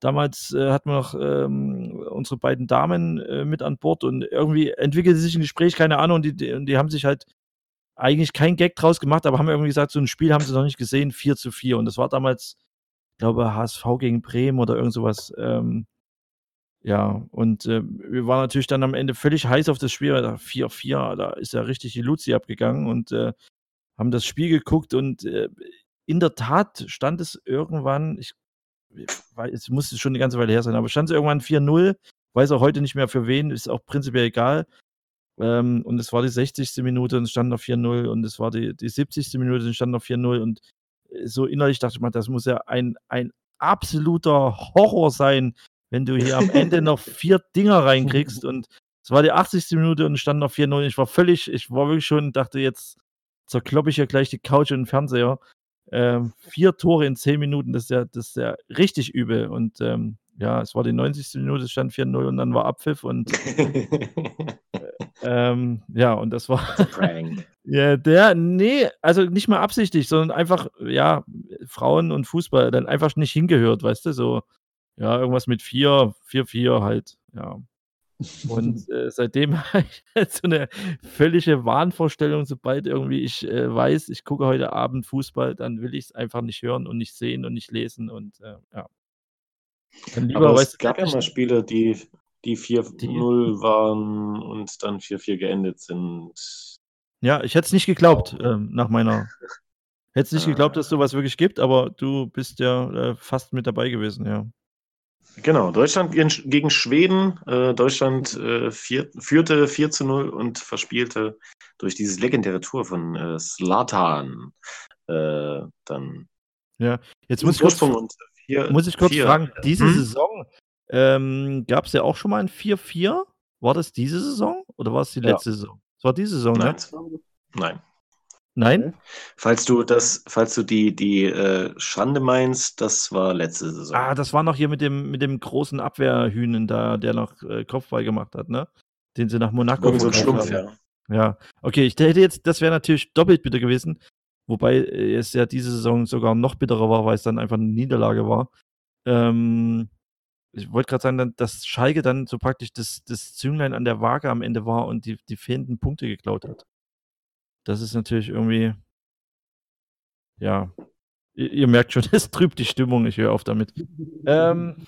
damals äh, hatten wir noch ähm, unsere beiden Damen äh, mit an Bord und irgendwie entwickelte sich ein Gespräch, keine Ahnung, und die, die, die haben sich halt eigentlich kein Gag draus gemacht, aber haben irgendwie gesagt, so ein Spiel haben sie noch nicht gesehen, 4 zu 4 und das war damals, ich glaube, HSV gegen Bremen oder irgend sowas. Ähm, ja, und äh, wir waren natürlich dann am Ende völlig heiß auf das Spiel, weil da 4-4, da ist ja richtig die Luzi abgegangen und äh, haben das Spiel geguckt und äh, in der Tat stand es irgendwann, ich es musste schon eine ganze Weile her sein, aber stand es irgendwann 4-0, weiß auch heute nicht mehr für wen, ist auch prinzipiell egal. Ähm, und es war die 60. Minute und es stand noch 4-0 und es war die, die 70. Minute und es stand noch 4-0 und äh, so innerlich dachte ich mal, das muss ja ein, ein absoluter Horror sein, wenn du hier am Ende noch vier Dinger reinkriegst und es war die 80. Minute und stand noch 4-0. Ich war völlig, ich war wirklich schon, dachte jetzt zerkloppe ich ja gleich die Couch und den Fernseher. Ähm, vier Tore in zehn Minuten, das ist ja, das ist ja richtig übel. Und ähm, ja, es war die 90. Minute, es stand 4-0 und dann war Abpfiff und ähm, ja, und das war. ja, der, nee, also nicht mal absichtlich, sondern einfach, ja, Frauen und Fußball dann einfach nicht hingehört, weißt du, so, ja, irgendwas mit 4, 4-4 halt, ja. Und äh, seitdem habe ich halt so eine völlige Wahnvorstellung, sobald irgendwie ich äh, weiß, ich gucke heute Abend Fußball, dann will ich es einfach nicht hören und nicht sehen und nicht lesen und äh, ja. Dann lieber, Aber es gab ja mal Spiele, die, die 4-0 waren und dann 4-4 geendet sind. Ja, ich hätte es nicht geglaubt, ähm, nach meiner. Hätte es nicht ah. geglaubt, dass sowas wirklich gibt, aber du bist ja äh, fast mit dabei gewesen, ja. Genau, Deutschland gegen Schweden. Äh, Deutschland äh, vier, führte 4 zu 0 und verspielte durch dieses legendäre Tor von äh, Slatan äh, dann. Ja, jetzt muss ich kurz, vier, muss ich kurz vier. fragen, diese hm? Saison ähm, gab es ja auch schon mal ein 4-4. War das diese Saison oder war es die letzte ja. Saison? Es war diese Saison, Nein. ne? Nein. Nein? Falls du das, falls du die, die äh, Schande meinst, das war letzte Saison. Ah, das war noch hier mit dem, mit dem großen Abwehrhühnen da, der noch äh, Kopfball gemacht hat, ne? Den sie nach Monaco Irgend so ein Schlumpf, ja. Ja, okay, ich hätte jetzt, das wäre natürlich doppelt bitter gewesen, wobei äh, es ja diese Saison sogar noch bitterer war, weil es dann einfach eine Niederlage war. Ähm, ich wollte gerade sagen, dass Schalke dann so praktisch das, das Zünglein an der Waage am Ende war und die, die fehlenden Punkte geklaut hat. Das ist natürlich irgendwie, ja, ihr, ihr merkt schon, es trübt die Stimmung. Ich höre auf damit. ähm.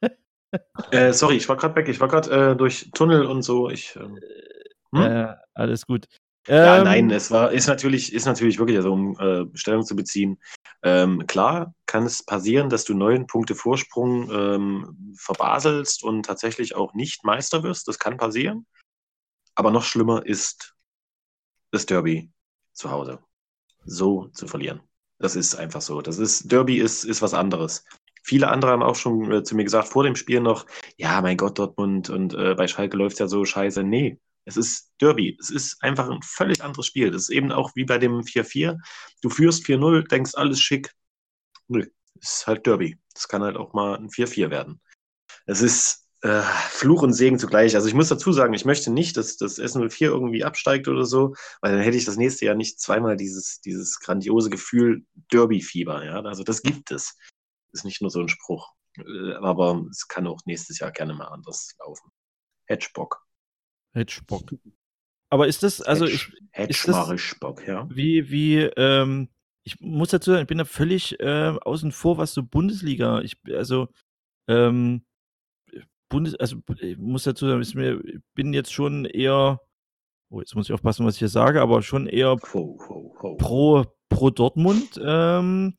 äh, sorry, ich war gerade weg. Ich war gerade äh, durch Tunnel und so. Ich, ähm, hm? äh, alles gut. Ja, ähm, nein, es war, ist natürlich, ist natürlich wirklich, also um äh, Stellung zu beziehen, ähm, klar kann es passieren, dass du neun Punkte Vorsprung ähm, verbaselst und tatsächlich auch nicht Meister wirst. Das kann passieren. Aber noch schlimmer ist das Derby zu Hause. So zu verlieren. Das ist einfach so. Das ist, Derby ist, ist was anderes. Viele andere haben auch schon äh, zu mir gesagt, vor dem Spiel noch, ja, mein Gott, Dortmund und äh, bei Schalke läuft es ja so scheiße. Nee, es ist Derby. Es ist einfach ein völlig anderes Spiel. Das ist eben auch wie bei dem 4-4. Du führst 4-0, denkst alles schick. Nö, es ist halt Derby. Das kann halt auch mal ein 4-4 werden. Es ist äh, Fluch und Segen zugleich. Also ich muss dazu sagen, ich möchte nicht, dass das S04 irgendwie absteigt oder so, weil dann hätte ich das nächste Jahr nicht zweimal dieses, dieses grandiose Gefühl Derby-Fieber. Ja? Also das gibt es. Ist nicht nur so ein Spruch. Äh, aber es kann auch nächstes Jahr gerne mal anders laufen. Hedgebock. Hedgebock. Aber ist das, also ich. Hedgemarischbock, ja. Wie, wie, ähm, ich muss dazu sagen, ich bin da völlig äh, außen vor, was so Bundesliga, ich, also, ähm, Bundes, also ich muss dazu sagen, ich bin jetzt schon eher, oh, jetzt muss ich aufpassen, was ich hier sage, aber schon eher ho, ho, ho. Pro, pro Dortmund ähm,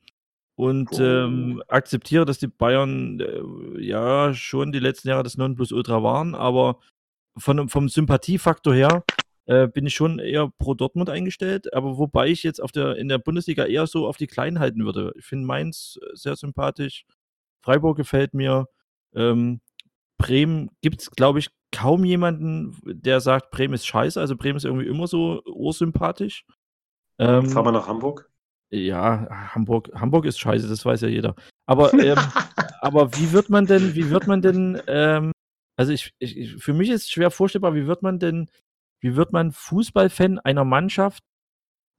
und ähm, akzeptiere, dass die Bayern äh, ja schon die letzten Jahre das Nonplusultra waren, aber von, vom Sympathiefaktor her äh, bin ich schon eher pro Dortmund eingestellt, aber wobei ich jetzt auf der, in der Bundesliga eher so auf die Kleinen halten würde. Ich finde Mainz sehr sympathisch, Freiburg gefällt mir. Ähm, Bremen gibt es, glaube ich, kaum jemanden, der sagt, Bremen ist scheiße. Also Bremen ist irgendwie immer so ursympathisch. Ähm, Fahren wir nach Hamburg? Ja, Hamburg, Hamburg ist scheiße, das weiß ja jeder. Aber, ähm, aber wie wird man denn, wie wird man denn, ähm, also ich, ich, für mich ist es schwer vorstellbar, wie wird man denn, wie wird man Fußballfan einer Mannschaft,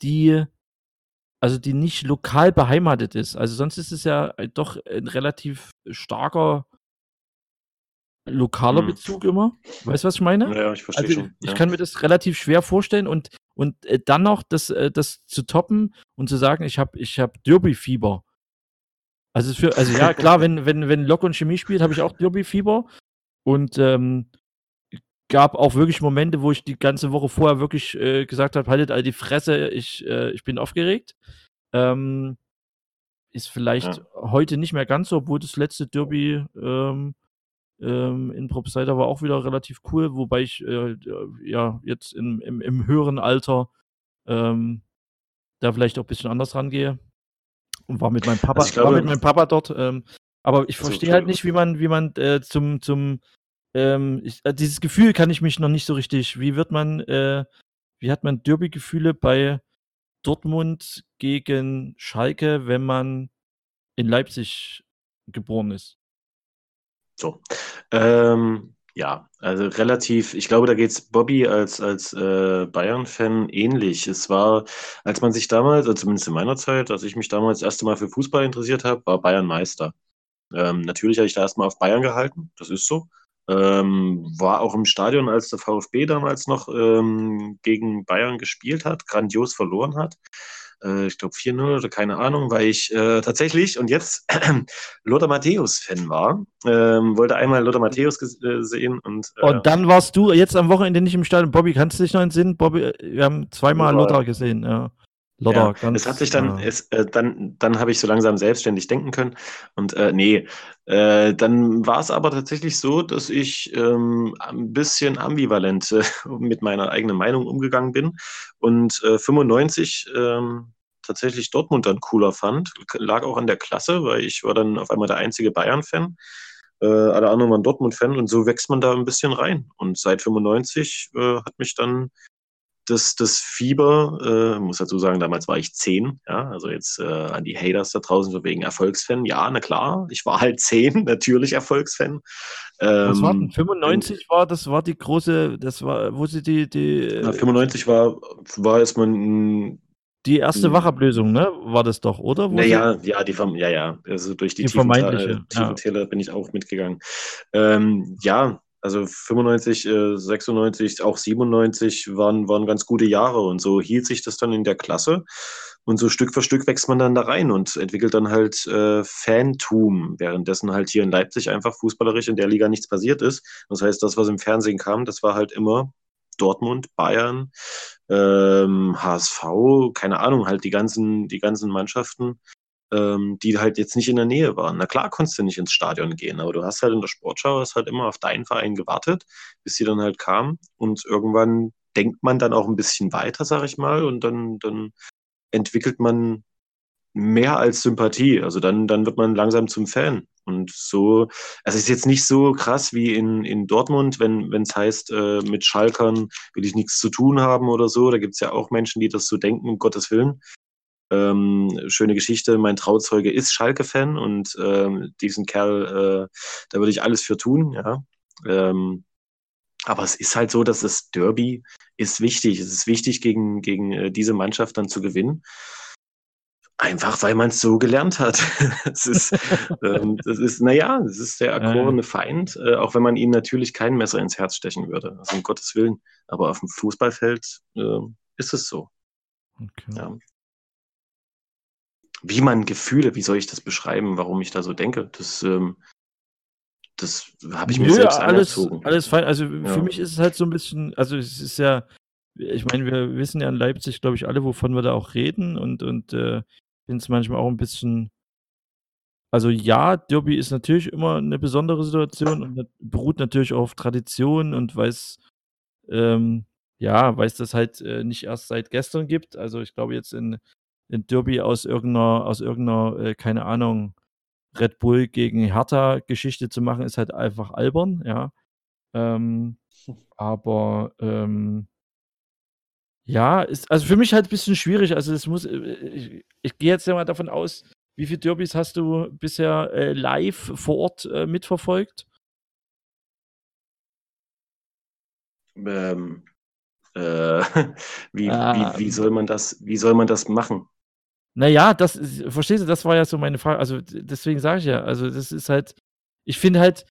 die, also die nicht lokal beheimatet ist? Also sonst ist es ja doch ein relativ starker lokaler hm. Bezug immer. Weißt du, was ich meine? Ja, ich verstehe also, schon. Ich kann mir das relativ schwer vorstellen und, und äh, dann noch das, äh, das zu toppen und zu sagen, ich habe ich hab Derby-Fieber. Also, für, also ja, klar, wenn, wenn, wenn Lok und Chemie spielt, habe ich auch Derby-Fieber. Und ähm, gab auch wirklich Momente, wo ich die ganze Woche vorher wirklich äh, gesagt habe, haltet all die Fresse, ich, äh, ich bin aufgeregt. Ähm, ist vielleicht ja. heute nicht mehr ganz so, obwohl das letzte Derby ähm, ähm, in Propsider war auch wieder relativ cool, wobei ich äh, ja jetzt in, im, im höheren Alter ähm, da vielleicht auch ein bisschen anders rangehe. Und war mit meinem Papa, also glaube, war mit meinem Papa dort. Ähm, aber ich verstehe so, halt nicht, wie man, wie man äh, zum, zum ähm, ich, äh, dieses Gefühl kann ich mich noch nicht so richtig. Wie wird man, äh, wie hat man Derby-Gefühle bei Dortmund gegen Schalke, wenn man in Leipzig geboren ist? So. Ähm, ja, also relativ, ich glaube, da geht es Bobby als, als äh, Bayern-Fan ähnlich. Es war, als man sich damals, also zumindest in meiner Zeit, als ich mich damals das erste Mal für Fußball interessiert habe, war Bayern Meister. Ähm, natürlich habe ich da erstmal auf Bayern gehalten, das ist so. Ähm, war auch im Stadion, als der VfB damals noch ähm, gegen Bayern gespielt hat, grandios verloren hat äh, ich glaube 4-0 oder keine Ahnung, weil ich äh, tatsächlich und jetzt Lothar Matthäus-Fan war. Ähm, wollte einmal Lothar Matthäus äh, sehen und. Äh, und dann warst du jetzt am Wochenende nicht im Stadion. Bobby, kannst du dich noch entsinnen? Bobby, äh, wir haben zweimal Lothar gesehen, ja. Lodder, ja, es hat sich dann, ja. es, äh, dann, dann habe ich so langsam selbstständig denken können. Und äh, nee, äh, dann war es aber tatsächlich so, dass ich ähm, ein bisschen ambivalent äh, mit meiner eigenen Meinung umgegangen bin und 95 äh, ähm, tatsächlich Dortmund dann cooler fand. Lag auch an der Klasse, weil ich war dann auf einmal der einzige Bayern-Fan. Äh, alle anderen waren Dortmund-Fan und so wächst man da ein bisschen rein. Und seit 95 hat mich dann das, das Fieber, äh, muss dazu sagen, damals war ich zehn, ja, also jetzt äh, an die Haters da draußen so wegen Erfolgsfan, ja, na klar, ich war halt zehn, natürlich Erfolgsfan. Ähm, Was war denn? 95 war, das war die große, das war, wo sie die, die. Na, 95 war, war erstmal ein die erste. Wachablösung, ne? War das doch, oder? naja, ja, die ja, ja. Also durch die, die tiefen, äh, tiefen ja. bin ich auch mitgegangen. Ähm, ja, also 95, äh, 96, auch 97 waren, waren ganz gute Jahre und so hielt sich das dann in der Klasse. Und so Stück für Stück wächst man dann da rein und entwickelt dann halt äh, Fantum, währenddessen halt hier in Leipzig einfach fußballerisch in der Liga nichts passiert ist. Das heißt, das, was im Fernsehen kam, das war halt immer Dortmund, Bayern, ähm, HSV, keine Ahnung, halt die ganzen, die ganzen Mannschaften, ähm, die halt jetzt nicht in der Nähe waren. Na klar konntest du nicht ins Stadion gehen, aber du hast halt in der Sportschau hast halt immer auf deinen Verein gewartet, bis sie dann halt kam und irgendwann denkt man dann auch ein bisschen weiter, sag ich mal, und dann, dann entwickelt man mehr als Sympathie. Also dann, dann wird man langsam zum Fan. Und so, also es ist jetzt nicht so krass wie in, in Dortmund, wenn es heißt, äh, mit Schalkern will ich nichts zu tun haben oder so. Da gibt es ja auch Menschen, die das so denken, um Gottes Willen. Ähm, schöne Geschichte, mein Trauzeuge ist Schalke-Fan und ähm, diesen Kerl, äh, da würde ich alles für tun, ja. Ähm, aber es ist halt so, dass das Derby ist wichtig. Es ist wichtig, gegen, gegen äh, diese Mannschaft dann zu gewinnen. Einfach weil man es so gelernt hat. es ist, ähm, das ist, naja, es ist der erkorene Feind, äh, auch wenn man ihm natürlich kein Messer ins Herz stechen würde. Also um Gottes Willen. Aber auf dem Fußballfeld äh, ist es so. Okay. Ja wie man Gefühle, wie soll ich das beschreiben, warum ich da so denke? Das, ähm, das habe ich mir Nö, selbst alles, anerzogen. Alles fein. Also ja. für mich ist es halt so ein bisschen, also es ist ja, ich meine, wir wissen ja in Leipzig, glaube ich, alle, wovon wir da auch reden und, und äh, finde es manchmal auch ein bisschen, also ja, Derby ist natürlich immer eine besondere Situation und beruht natürlich auf Tradition und weiß, ähm, ja, weiß das halt äh, nicht erst seit gestern gibt. Also ich glaube jetzt in ein Derby aus irgendeiner, aus irgendeiner, äh, keine Ahnung, Red Bull gegen Hertha Geschichte zu machen, ist halt einfach albern, ja. Ähm, Aber ähm, ja, ist also für mich halt ein bisschen schwierig. Also es muss, äh, ich, ich gehe jetzt ja mal davon aus, wie viele Derbys hast du bisher äh, live vor Ort äh, mitverfolgt? Ähm, äh, wie, wie, wie, soll man das, wie soll man das machen? Naja, das, verstehst du, das war ja so meine Frage. Also deswegen sage ich ja, also das ist halt, ich finde halt,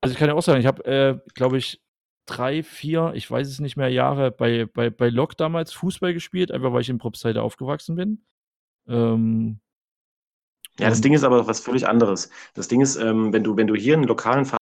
also ich kann ja auch sagen, ich habe, äh, glaube ich, drei, vier, ich weiß es nicht mehr, Jahre bei, bei, bei Lok damals Fußball gespielt, einfach weil ich in Propsheide aufgewachsen bin. Ähm, ja, das Ding ist aber was völlig anderes. Das Ding ist, ähm, wenn, du, wenn du hier einen lokalen Verein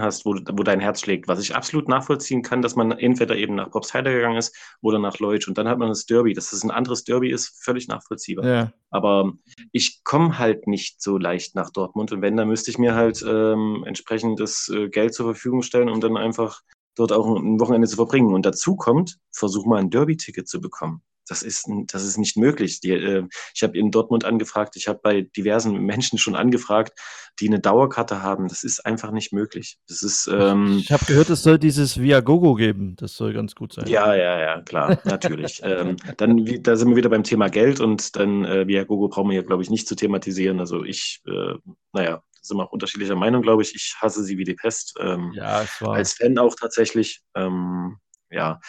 hast, wo, wo dein Herz schlägt, was ich absolut nachvollziehen kann, dass man entweder eben nach Propsheide gegangen ist oder nach Leutsch und dann hat man das Derby. Dass das ein anderes Derby ist, völlig nachvollziehbar. Ja. Aber ich komme halt nicht so leicht nach Dortmund und wenn, dann müsste ich mir halt ähm, entsprechendes äh, Geld zur Verfügung stellen, um dann einfach dort auch ein Wochenende zu verbringen. Und dazu kommt, versuch mal ein Derby-Ticket zu bekommen. Das ist, das ist nicht möglich. Die, äh, ich habe in Dortmund angefragt, ich habe bei diversen Menschen schon angefragt, die eine Dauerkarte haben. Das ist einfach nicht möglich. Das ist, ähm, ich habe gehört, es soll dieses Viagogo geben. Das soll ganz gut sein. Ja, ja, ja, klar, natürlich. ähm, dann, wie, da sind wir wieder beim Thema Geld und dann äh, Viagogo brauchen wir hier, glaube ich, nicht zu thematisieren. Also ich, äh, naja, sind wir auch unterschiedlicher Meinung, glaube ich. Ich hasse sie wie die Pest. Ähm, ja, es war. Als Fan auch tatsächlich. Ähm, ja.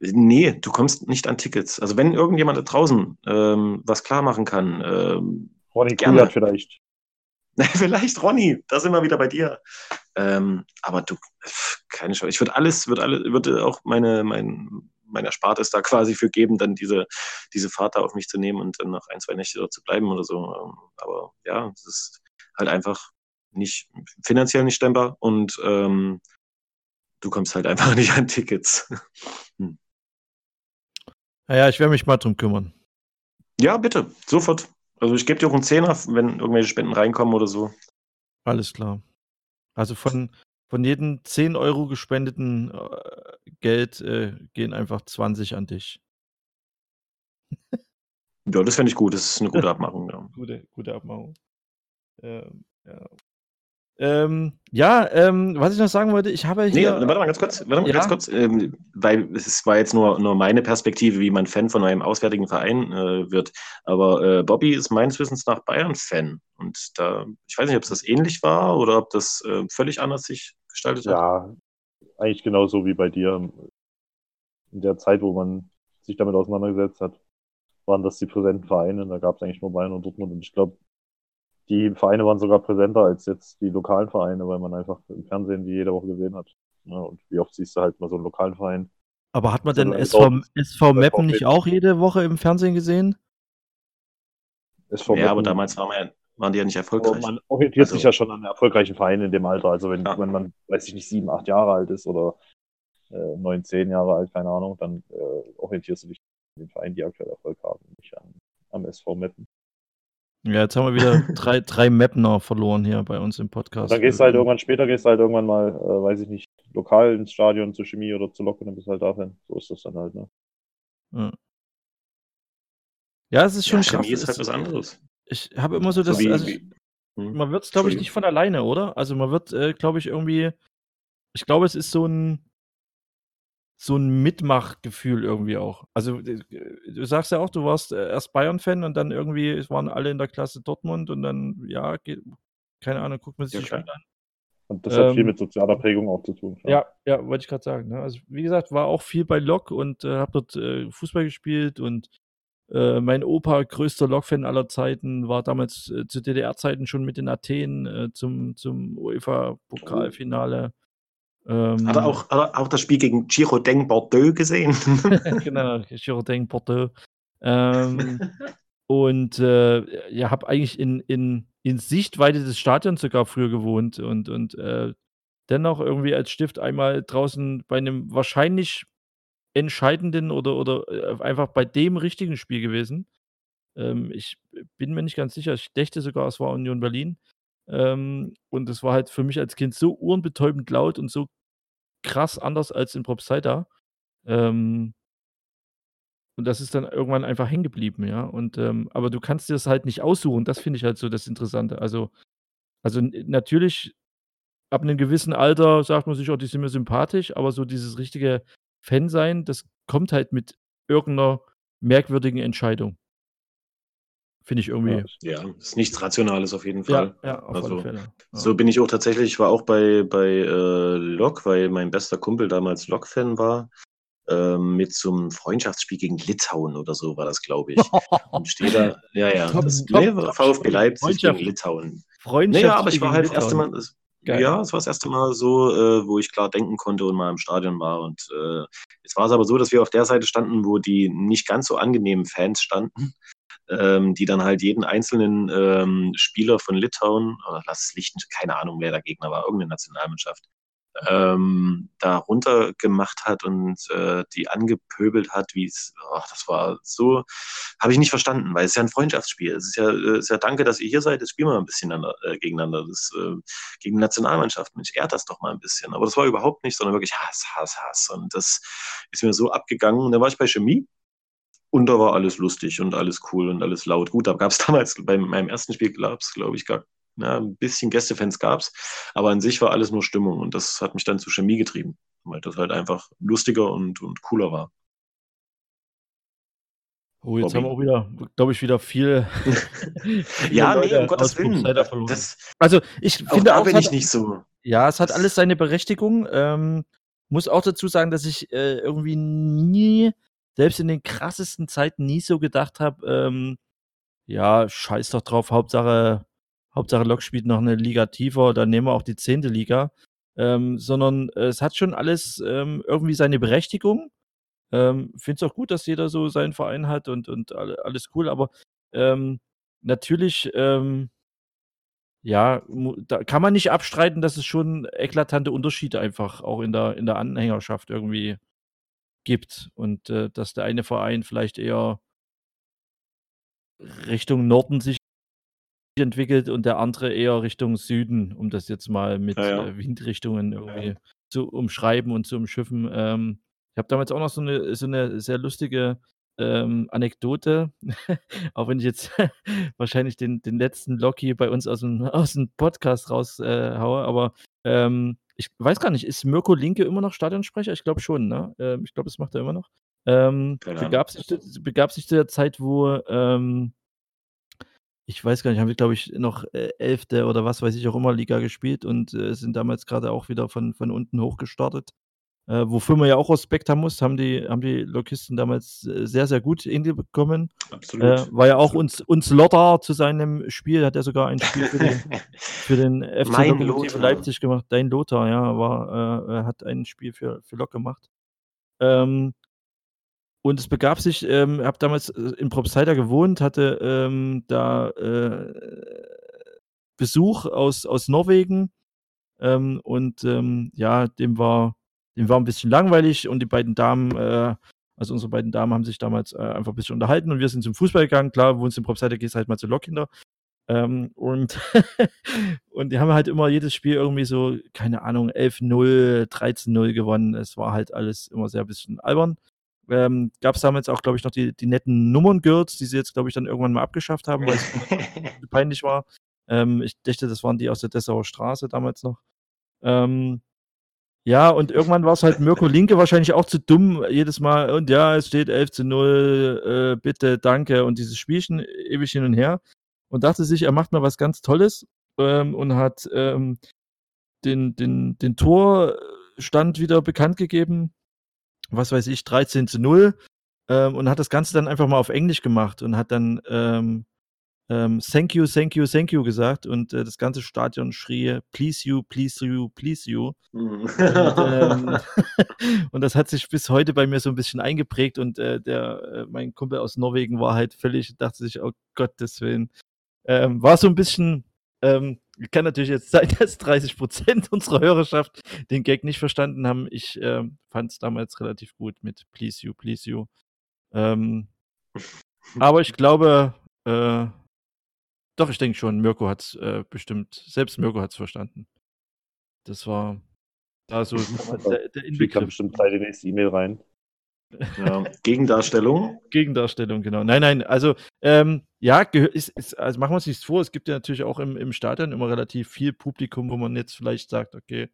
Nee, du kommst nicht an Tickets. Also wenn irgendjemand da draußen ähm, was klar machen kann. Ähm, Ronny Kulat vielleicht. vielleicht Ronny, da sind wir wieder bei dir. Ähm, aber du, keine Chance. Ich würde alles, würde alle, würde auch meine, mein, mein Erspartes da quasi für geben, dann diese, diese Fahrt da auf mich zu nehmen und dann noch ein, zwei Nächte dort zu bleiben oder so. Ähm, aber ja, es ist halt einfach nicht finanziell nicht stemmbar und ähm, du kommst halt einfach nicht an Tickets. hm. Naja, ich werde mich mal drum kümmern. Ja, bitte, sofort. Also ich gebe dir auch einen Zehner, wenn irgendwelche Spenden reinkommen oder so. Alles klar. Also von, von jedem 10 Euro gespendeten äh, Geld äh, gehen einfach 20 an dich. ja, das fände ich gut. Das ist eine gute Abmachung. Ja. gute, gute Abmachung. Ähm, ja. Ähm, ja, ähm, was ich noch sagen wollte, ich habe hier. Nee, warte mal ganz kurz, warte mal ja? ganz kurz, ähm, weil es war jetzt nur, nur meine Perspektive, wie man Fan von einem auswärtigen Verein äh, wird. Aber äh, Bobby ist meines Wissens nach Bayern-Fan. Und da, ich weiß nicht, ob es das ähnlich war oder ob das äh, völlig anders sich gestaltet hat. Ja, eigentlich genauso wie bei dir. In der Zeit, wo man sich damit auseinandergesetzt hat, waren das die präsenten Vereine. Da gab es eigentlich nur Bayern und Dortmund. Und ich glaube, die Vereine waren sogar präsenter als jetzt die lokalen Vereine, weil man einfach im Fernsehen die jede Woche gesehen hat. Ja, und wie oft siehst du halt mal so einen lokalen Verein? Aber hat man denn SV, SV Meppen nicht auch jede Woche im Fernsehen gesehen? SV ja, aber damals waren, wir, waren, die ja nicht erfolgreich. Man orientiert also, sich ja schon an erfolgreichen Vereinen in dem Alter. Also wenn, ja. wenn man, weiß ich nicht, sieben, acht Jahre alt ist oder äh, neun, zehn Jahre alt, keine Ahnung, dann äh, orientierst du dich an den Vereinen, die aktuell Erfolg haben, nicht an, am SV Meppen. Ja, jetzt haben wir wieder drei, drei Mapner verloren hier bei uns im Podcast. Dann gehst du halt irgendwann später, gehst du halt irgendwann mal, äh, weiß ich nicht, lokal ins Stadion zur Chemie oder zur Lok und dann bist du halt dahin. So ist das dann halt, ne? Ja, ja es ist schon ja, krass. Chemie ist halt was anderes. Ich habe immer so das, so wie, also ich, hm? man wird es, glaube ich, nicht von alleine, oder? Also man wird, äh, glaube ich, irgendwie, ich glaube, es ist so ein, so ein Mitmachgefühl irgendwie auch. Also äh, du sagst ja auch, du warst äh, erst Bayern-Fan und dann irgendwie es waren alle in der Klasse Dortmund und dann, ja, geht, keine Ahnung, guckt man sich ja, die Spiele an. Und das ähm, hat viel ähm, mit sozialer Prägung auch zu tun. Klar. Ja, ja, wollte ich gerade sagen. Ne? Also wie gesagt, war auch viel bei Lok und äh, habe dort äh, Fußball gespielt und äh, mein Opa, größter Lok-Fan aller Zeiten, war damals äh, zu DDR-Zeiten schon mit in Athen zum, zum UEFA-Pokalfinale. Ähm, hat, er auch, hat er auch das Spiel gegen Girondin Bordeaux gesehen? genau, Girondin Bordeaux. Ähm, und äh, ja, habe eigentlich in, in, in Sichtweite des Stadions sogar früher gewohnt und, und äh, dennoch irgendwie als Stift einmal draußen bei einem wahrscheinlich entscheidenden oder, oder äh, einfach bei dem richtigen Spiel gewesen. Ähm, ich bin mir nicht ganz sicher, ich dächte sogar, es war Union Berlin. Ähm, und es war halt für mich als Kind so ohrenbetäubend laut und so krass anders als in Propsida. Ähm und das ist dann irgendwann einfach hängen geblieben, ja. Und, ähm, aber du kannst dir das halt nicht aussuchen. Das finde ich halt so das Interessante. Also also natürlich ab einem gewissen Alter sagt man sich: „Oh, die sind mir sympathisch“, aber so dieses richtige Fan-Sein, das kommt halt mit irgendeiner merkwürdigen Entscheidung. Finde ich irgendwie. Ja, ist nichts Rationales auf jeden Fall. Ja, ja auf also, alle Fälle. Ja. So bin ich auch tatsächlich, ich war auch bei, bei äh, Lok, weil mein bester Kumpel damals Lok-Fan war. Ähm, mit so einem Freundschaftsspiel gegen Litauen oder so war das, glaube ich. Und steht da, ja, ja, top, das, top, top, VfB Leipzig gegen Litauen. Freundschaft. Naja, aber ich war halt das erste Mal, das, ja, es war das erste Mal so, äh, wo ich klar denken konnte und mal im Stadion war. Und äh, jetzt war es aber so, dass wir auf der Seite standen, wo die nicht ganz so angenehmen Fans standen ähm, die dann halt jeden einzelnen ähm, Spieler von Litauen, oder lass es Lichten, keine Ahnung, wer der Gegner war, irgendeine Nationalmannschaft, ähm, da runtergemacht hat und äh, die angepöbelt hat, wie es, das war so, habe ich nicht verstanden, weil es ist ja ein Freundschaftsspiel. Es ist ja, äh, es ist ja danke, dass ihr hier seid, jetzt spielen wir mal ein bisschen an, äh, gegeneinander. Das, äh, gegen die Nationalmannschaft, Mensch, ehrt das doch mal ein bisschen. Aber das war überhaupt nicht, sondern wirklich Hass, Hass, Hass. Und das ist mir so abgegangen. Und dann war ich bei Chemie und da war alles lustig und alles cool und alles laut. Gut, da gab es damals bei meinem ersten Spiel, gab es, glaube ich, gar na, ein bisschen Gästefans gab es, aber an sich war alles nur Stimmung und das hat mich dann zu Chemie getrieben, weil das halt einfach lustiger und, und cooler war. Oh, jetzt Bobby. haben wir auch wieder, glaube ich, wieder viel. ja, nee, um Gottes Willen. Das, also, ich finde auch, bin ich nicht so. Ja, es hat alles seine Berechtigung. Ähm, muss auch dazu sagen, dass ich äh, irgendwie nie selbst in den krassesten Zeiten nie so gedacht habe, ähm, ja, scheiß doch drauf, Hauptsache, Hauptsache Lok spielt noch eine Liga tiefer, dann nehmen wir auch die zehnte Liga. Ähm, sondern es hat schon alles ähm, irgendwie seine Berechtigung. Ähm, Finde es auch gut, dass jeder so seinen Verein hat und, und alles cool, aber ähm, natürlich, ähm, ja, da kann man nicht abstreiten, dass es schon eklatante Unterschiede einfach auch in der, in der Anhängerschaft irgendwie gibt und äh, dass der eine Verein vielleicht eher Richtung Norden sich entwickelt und der andere eher Richtung Süden, um das jetzt mal mit ja, ja. Äh, Windrichtungen irgendwie ja. zu umschreiben und zu umschiffen. Ähm, ich habe damals auch noch so eine, so eine sehr lustige ähm, Anekdote, auch wenn ich jetzt wahrscheinlich den, den letzten Loki bei uns aus dem, aus dem Podcast raushaue, äh, aber ähm, ich weiß gar nicht, ist Mirko Linke immer noch Stadionsprecher? Ich glaube schon, ne? Ähm, ich glaube, das macht er immer noch. Ähm, begab, sich, begab sich zu der Zeit, wo, ähm, ich weiß gar nicht, haben wir, glaube ich, noch äh, Elfte oder was weiß ich auch immer Liga gespielt und äh, sind damals gerade auch wieder von, von unten hochgestartet. Äh, wofür man ja auch Respekt haben muss, haben die, haben die Lokisten damals äh, sehr, sehr gut hinbekommen. Absolut. Äh, war ja auch uns, uns Lotter zu seinem Spiel, hat er sogar ein Spiel für den, für den FC Lokomotive Leipzig gemacht. Dein Lothar, ja, war, äh, hat ein Spiel für, für Lok gemacht. Ähm, und es begab sich, ähm, habe damals äh, in Propseider gewohnt, hatte ähm, da äh, Besuch aus, aus Norwegen ähm, und ähm, ja, dem war dem war ein bisschen langweilig und die beiden Damen, äh, also unsere beiden Damen haben sich damals äh, einfach ein bisschen unterhalten und wir sind zum Fußball gegangen. Klar, wohnst in Propseite, gehst halt mal zu Lokkinder. Ähm, und, und die haben halt immer jedes Spiel irgendwie so, keine Ahnung, 11-0, 13-0 gewonnen. Es war halt alles immer sehr ein bisschen albern. Ähm, Gab es damals auch, glaube ich, noch die, die netten Nummerngirls, die sie jetzt, glaube ich, dann irgendwann mal abgeschafft haben, weil es peinlich war. Ähm, ich dachte, das waren die aus der Dessauer Straße damals noch. Ähm, ja, und irgendwann war es halt Mirko Linke wahrscheinlich auch zu dumm, jedes Mal, und ja, es steht 11 zu 0, äh, bitte, danke, und dieses Spielchen ewig hin und her. Und dachte sich, er macht mal was ganz Tolles ähm, und hat ähm, den, den, den Torstand wieder bekannt gegeben, was weiß ich, 13 zu 0, ähm, und hat das Ganze dann einfach mal auf Englisch gemacht und hat dann ähm, Thank you, thank you, thank you gesagt und äh, das ganze Stadion schrie Please you, please you, please you. Mhm. und, ähm, und, das hat sich bis heute bei mir so ein bisschen eingeprägt und äh, der, äh, mein Kumpel aus Norwegen war halt völlig, dachte sich, oh Gottes Willen. Ähm, war so ein bisschen, ähm, kann natürlich jetzt sein, dass 30 Prozent unserer Hörerschaft den Gag nicht verstanden haben. Ich ähm, fand es damals relativ gut mit Please you, please you. Ähm, aber ich glaube, äh, doch, ich denke schon, Mirko hat es äh, bestimmt, selbst Mirko hat es verstanden. Das war da so der, der Inbegriff. bestimmt gleich die nächste E-Mail rein. Ja, Gegendarstellung. Gegendarstellung, genau. Nein, nein, also ähm, ja, ist, ist, also machen wir uns nichts vor, es gibt ja natürlich auch im, im Stadion immer relativ viel Publikum, wo man jetzt vielleicht sagt, okay,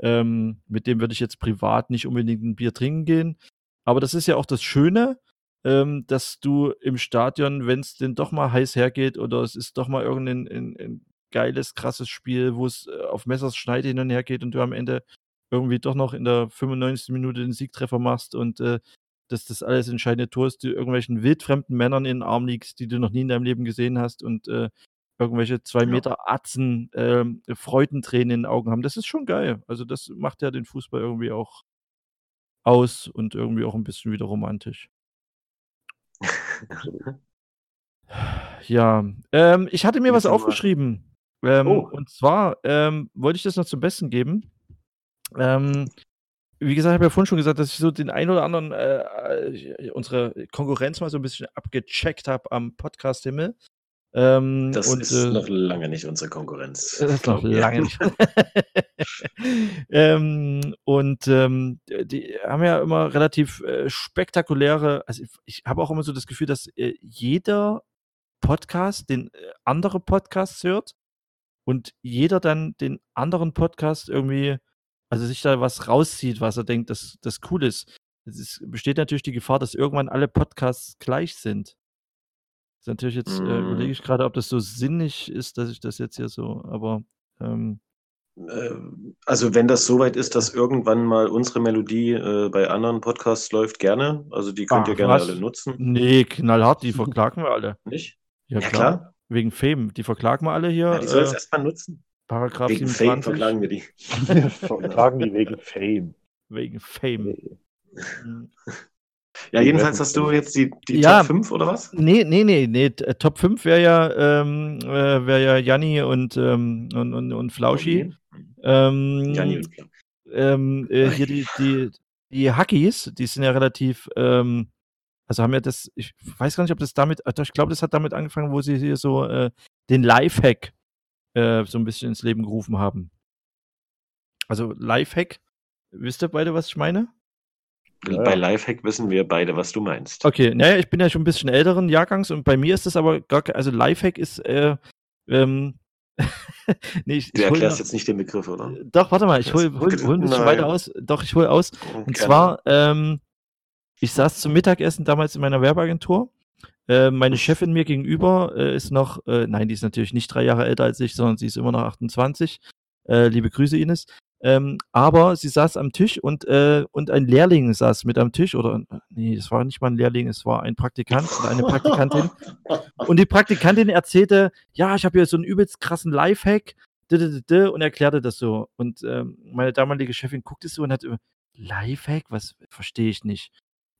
ähm, mit dem würde ich jetzt privat nicht unbedingt ein Bier trinken gehen. Aber das ist ja auch das Schöne, ähm, dass du im Stadion, wenn es denn doch mal heiß hergeht oder es ist doch mal irgendein ein, ein geiles, krasses Spiel, wo es äh, auf Messers Schneide hin und her geht und du am Ende irgendwie doch noch in der 95. Minute den Siegtreffer machst und äh, dass das alles entscheidende Tor ist, du irgendwelchen wildfremden Männern in den Arm liegst, die du noch nie in deinem Leben gesehen hast und äh, irgendwelche zwei Meter Atzen äh, Freudentränen in den Augen haben. Das ist schon geil. Also das macht ja den Fußball irgendwie auch aus und irgendwie auch ein bisschen wieder romantisch. Ja, ähm, ich hatte mir was aufgeschrieben. Ähm, oh. Und zwar ähm, wollte ich das noch zum Besten geben. Ähm, wie gesagt, ich habe ja vorhin schon gesagt, dass ich so den einen oder anderen äh, äh unsere Konkurrenz mal so ein bisschen abgecheckt habe am Podcast-Himmel. Ähm, das und, ist äh, noch lange nicht unsere Konkurrenz. Das ist noch lange nicht. ähm, und ähm, die haben ja immer relativ äh, spektakuläre, also ich, ich habe auch immer so das Gefühl, dass äh, jeder Podcast den äh, andere Podcasts hört und jeder dann den anderen Podcast irgendwie, also sich da was rauszieht, was er denkt, dass das cool ist. Es besteht natürlich die Gefahr, dass irgendwann alle Podcasts gleich sind. Ist natürlich jetzt, äh, überlege mhm. ich gerade, ob das so sinnig ist, dass ich das jetzt hier so, aber ähm, ähm, also wenn das soweit ist, dass irgendwann mal unsere Melodie äh, bei anderen Podcasts läuft, gerne. Also die könnt ihr gerne was? alle nutzen. Nee, knallhart, die verklagen wir alle. Nicht? Ja, ja klar. klar. Wegen Fame. Die verklagen wir alle hier. Ja, die soll es äh, erstmal nutzen. Paragraph wegen 27. Fame verklagen wir die. verklagen die wegen Fame. Wegen Fame. Ja, jedenfalls hast du jetzt die, die ja, Top 5 oder was? Nee, nee, nee, nee. Äh, Top 5 wäre ja, ähm, äh, wär ja Janni und, ähm, und, und, und Flauschi. Ähm, Janni und ähm, äh, hier die, die, die Hackies, die sind ja relativ, ähm, also haben ja das, ich weiß gar nicht, ob das damit, ich glaube, das hat damit angefangen, wo sie hier so äh, den Lifehack äh, so ein bisschen ins Leben gerufen haben. Also Lifehack, wisst ihr beide, was ich meine? Ja. Bei Lifehack wissen wir beide, was du meinst. Okay, naja, ich bin ja schon ein bisschen älteren Jahrgangs und bei mir ist das aber gar kein, also Lifehack ist, äh, ähm, nee, ich, du erklärst jetzt nicht den Begriff, oder? Doch, warte mal, ich hole hol, hol, ein bisschen weiter aus. Doch, ich hole aus. Und Gerne. zwar, ähm, ich saß zum Mittagessen damals in meiner Werbeagentur. Äh, meine Chefin mir gegenüber äh, ist noch, äh, nein, die ist natürlich nicht drei Jahre älter als ich, sondern sie ist immer noch 28. Äh, liebe Grüße, Ines. Ähm, aber sie saß am Tisch und, äh, und ein Lehrling saß mit am Tisch. Oder nee, es war nicht mal ein Lehrling, es war ein Praktikant oder eine Praktikantin. und die Praktikantin erzählte, ja, ich habe hier so einen übelst krassen Lifehack und erklärte das so. Und ähm, meine damalige Chefin guckte so und hat Lifehack, was verstehe ich nicht.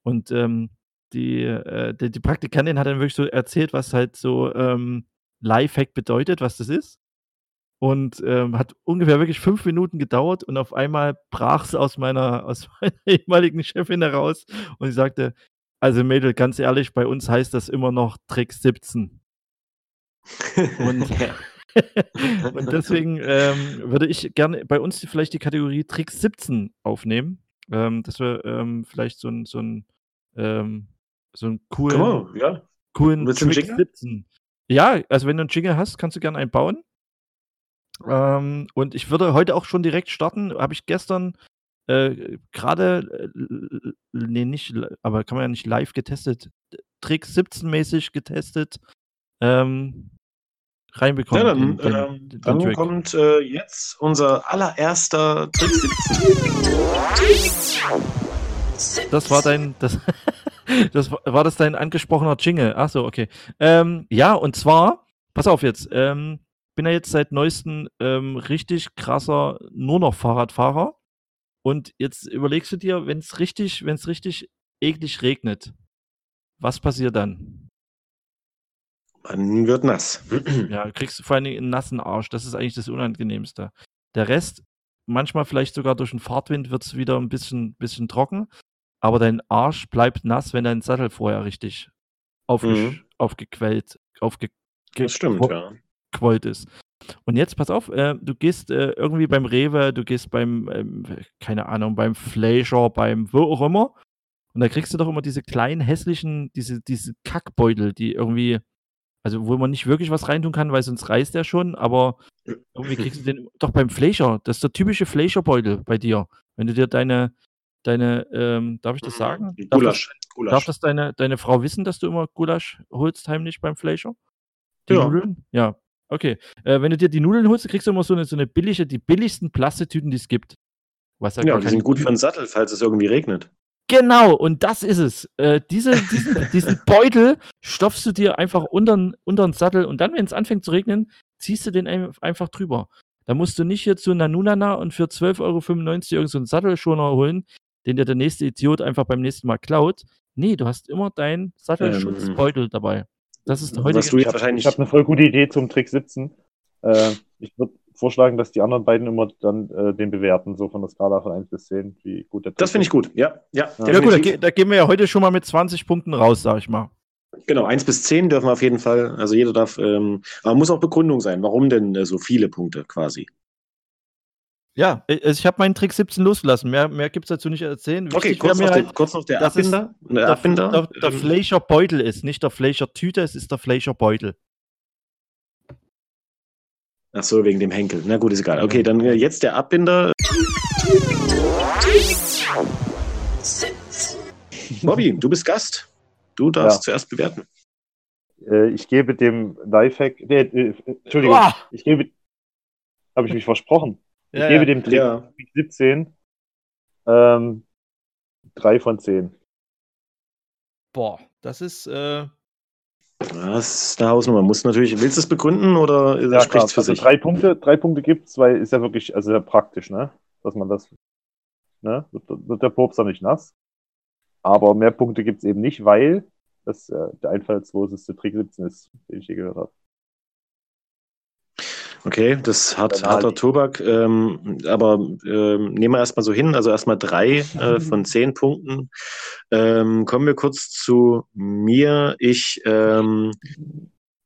Und ähm, die, äh, die, die, Praktikantin hat dann wirklich so erzählt, was halt so ähm, Lifehack bedeutet, was das ist. Und ähm, hat ungefähr wirklich fünf Minuten gedauert und auf einmal brach es aus meiner, aus meiner ehemaligen Chefin heraus und sie sagte, also Mädel, ganz ehrlich, bei uns heißt das immer noch Trick 17. Und, und deswegen ähm, würde ich gerne bei uns vielleicht die Kategorie Trick 17 aufnehmen. Ähm, dass wir ähm, vielleicht so ein, so ein, ähm, so einen coolen, oh, ja. coolen Trick 17. Ja, also wenn du einen Jingle hast, kannst du gerne einen bauen. Ähm, und ich würde heute auch schon direkt starten. Habe ich gestern äh, gerade, äh, nee, nicht, aber kann man ja nicht live getestet, Trick 17-mäßig getestet, ähm, reinbekommen. Ja, dann, den, ähm, den, dann kommt äh, jetzt unser allererster Trick 17. Das war dein, das, das war das dein angesprochener Jingle. Achso, okay. Ähm, ja, und zwar, pass auf jetzt, ähm, bin ja jetzt seit neuestem ähm, richtig krasser nur noch Fahrradfahrer. Und jetzt überlegst du dir, wenn es richtig, wenn es richtig eklig regnet, was passiert dann? Man wird nass. ja, kriegst du vor allem einen nassen Arsch. Das ist eigentlich das Unangenehmste. Der Rest, manchmal vielleicht sogar durch den Fahrtwind, wird es wieder ein bisschen, bisschen trocken. Aber dein Arsch bleibt nass, wenn dein Sattel vorher richtig aufge mhm. aufgequellt, aufge das stimmt, ja gewollt ist. Und jetzt, pass auf, äh, du gehst äh, irgendwie beim Rewe, du gehst beim, ähm, keine Ahnung, beim Fleischer, beim wo auch immer. Und da kriegst du doch immer diese kleinen, hässlichen, diese, diese Kackbeutel, die irgendwie, also wo man nicht wirklich was reintun kann, weil sonst reißt der schon, aber irgendwie kriegst du den doch beim Fleischer. Das ist der typische Fleischer-Beutel bei dir. Wenn du dir deine, deine, ähm, darf ich das mhm. sagen? Gulasch. Darf das, Gulasch. darf das deine, deine Frau wissen, dass du immer Gulasch holst heimlich beim Fleischer? Die ja. Nudeln? Ja. Okay. Äh, wenn du dir die Nudeln holst, kriegst du immer so eine, so eine billige, die billigsten Plastetüten, die es gibt. Was ja, die sind gut für den Sattel, falls es irgendwie regnet. Genau, und das ist es. Äh, diese, diesen, diesen Beutel stopfst du dir einfach unter den Sattel und dann, wenn es anfängt zu regnen, ziehst du den einfach drüber. Da musst du nicht hier zu Nanunana und für 12,95 Euro irgendeinen so Sattelschoner holen, den dir der nächste Idiot einfach beim nächsten Mal klaut. Nee, du hast immer deinen Sattelschutzbeutel ähm, dabei. Das ist heute. Ich habe hab eine voll gute Idee zum Trick sitzen. Äh, ich würde vorschlagen, dass die anderen beiden immer dann äh, den bewerten, so von der Skala von 1 bis 10, wie gut der Trick Das finde ich gut, ja. Ja, ja. ja gut, da, da, gehen wir ja heute schon mal mit 20 Punkten raus, sag ich mal. Genau, 1 bis 10 dürfen wir auf jeden Fall, also jeder darf, ähm, aber muss auch Begründung sein, warum denn äh, so viele Punkte quasi. Ja, äh, ich habe meinen Trick 17 losgelassen. Mehr, mehr gibt es dazu nicht erzählen. Wichtig okay, kurz noch, halt, den, kurz noch, der Abbinder. Der, Abbinder. Der, der, Fleischer Beutel ist nicht der Fleischer Tüte, es ist der Fleischer Beutel. Ach so, wegen dem Henkel. Na gut, ist egal. Okay, dann äh, jetzt der Abbinder. Bobby, du bist Gast. Du darfst ja. zuerst bewerten. Äh, ich gebe dem Lifehack. Äh, Entschuldigung, ich gebe. Habe ich mich versprochen? Ich ja, gebe dem Trick ja. 17 ähm, 3 von 10. Boah, das ist. Äh... Das ist eine Hausnummer. Muss natürlich, willst du es begründen oder ja, spricht es für also sich? Drei Punkte, drei Punkte gibt es, weil ist ja wirklich, also sehr praktisch, ne? Dass man das, ne? Wird, wird der Popser nicht nass. Aber mehr Punkte gibt es eben nicht, weil das äh, der einfallsloseste Trick 17 ist, den ich je gehört habe. Okay, das hat harter Tobak, ähm, aber ähm, nehmen wir erstmal so hin, also erstmal drei äh, von zehn Punkten. Ähm, kommen wir kurz zu mir. Ich ähm,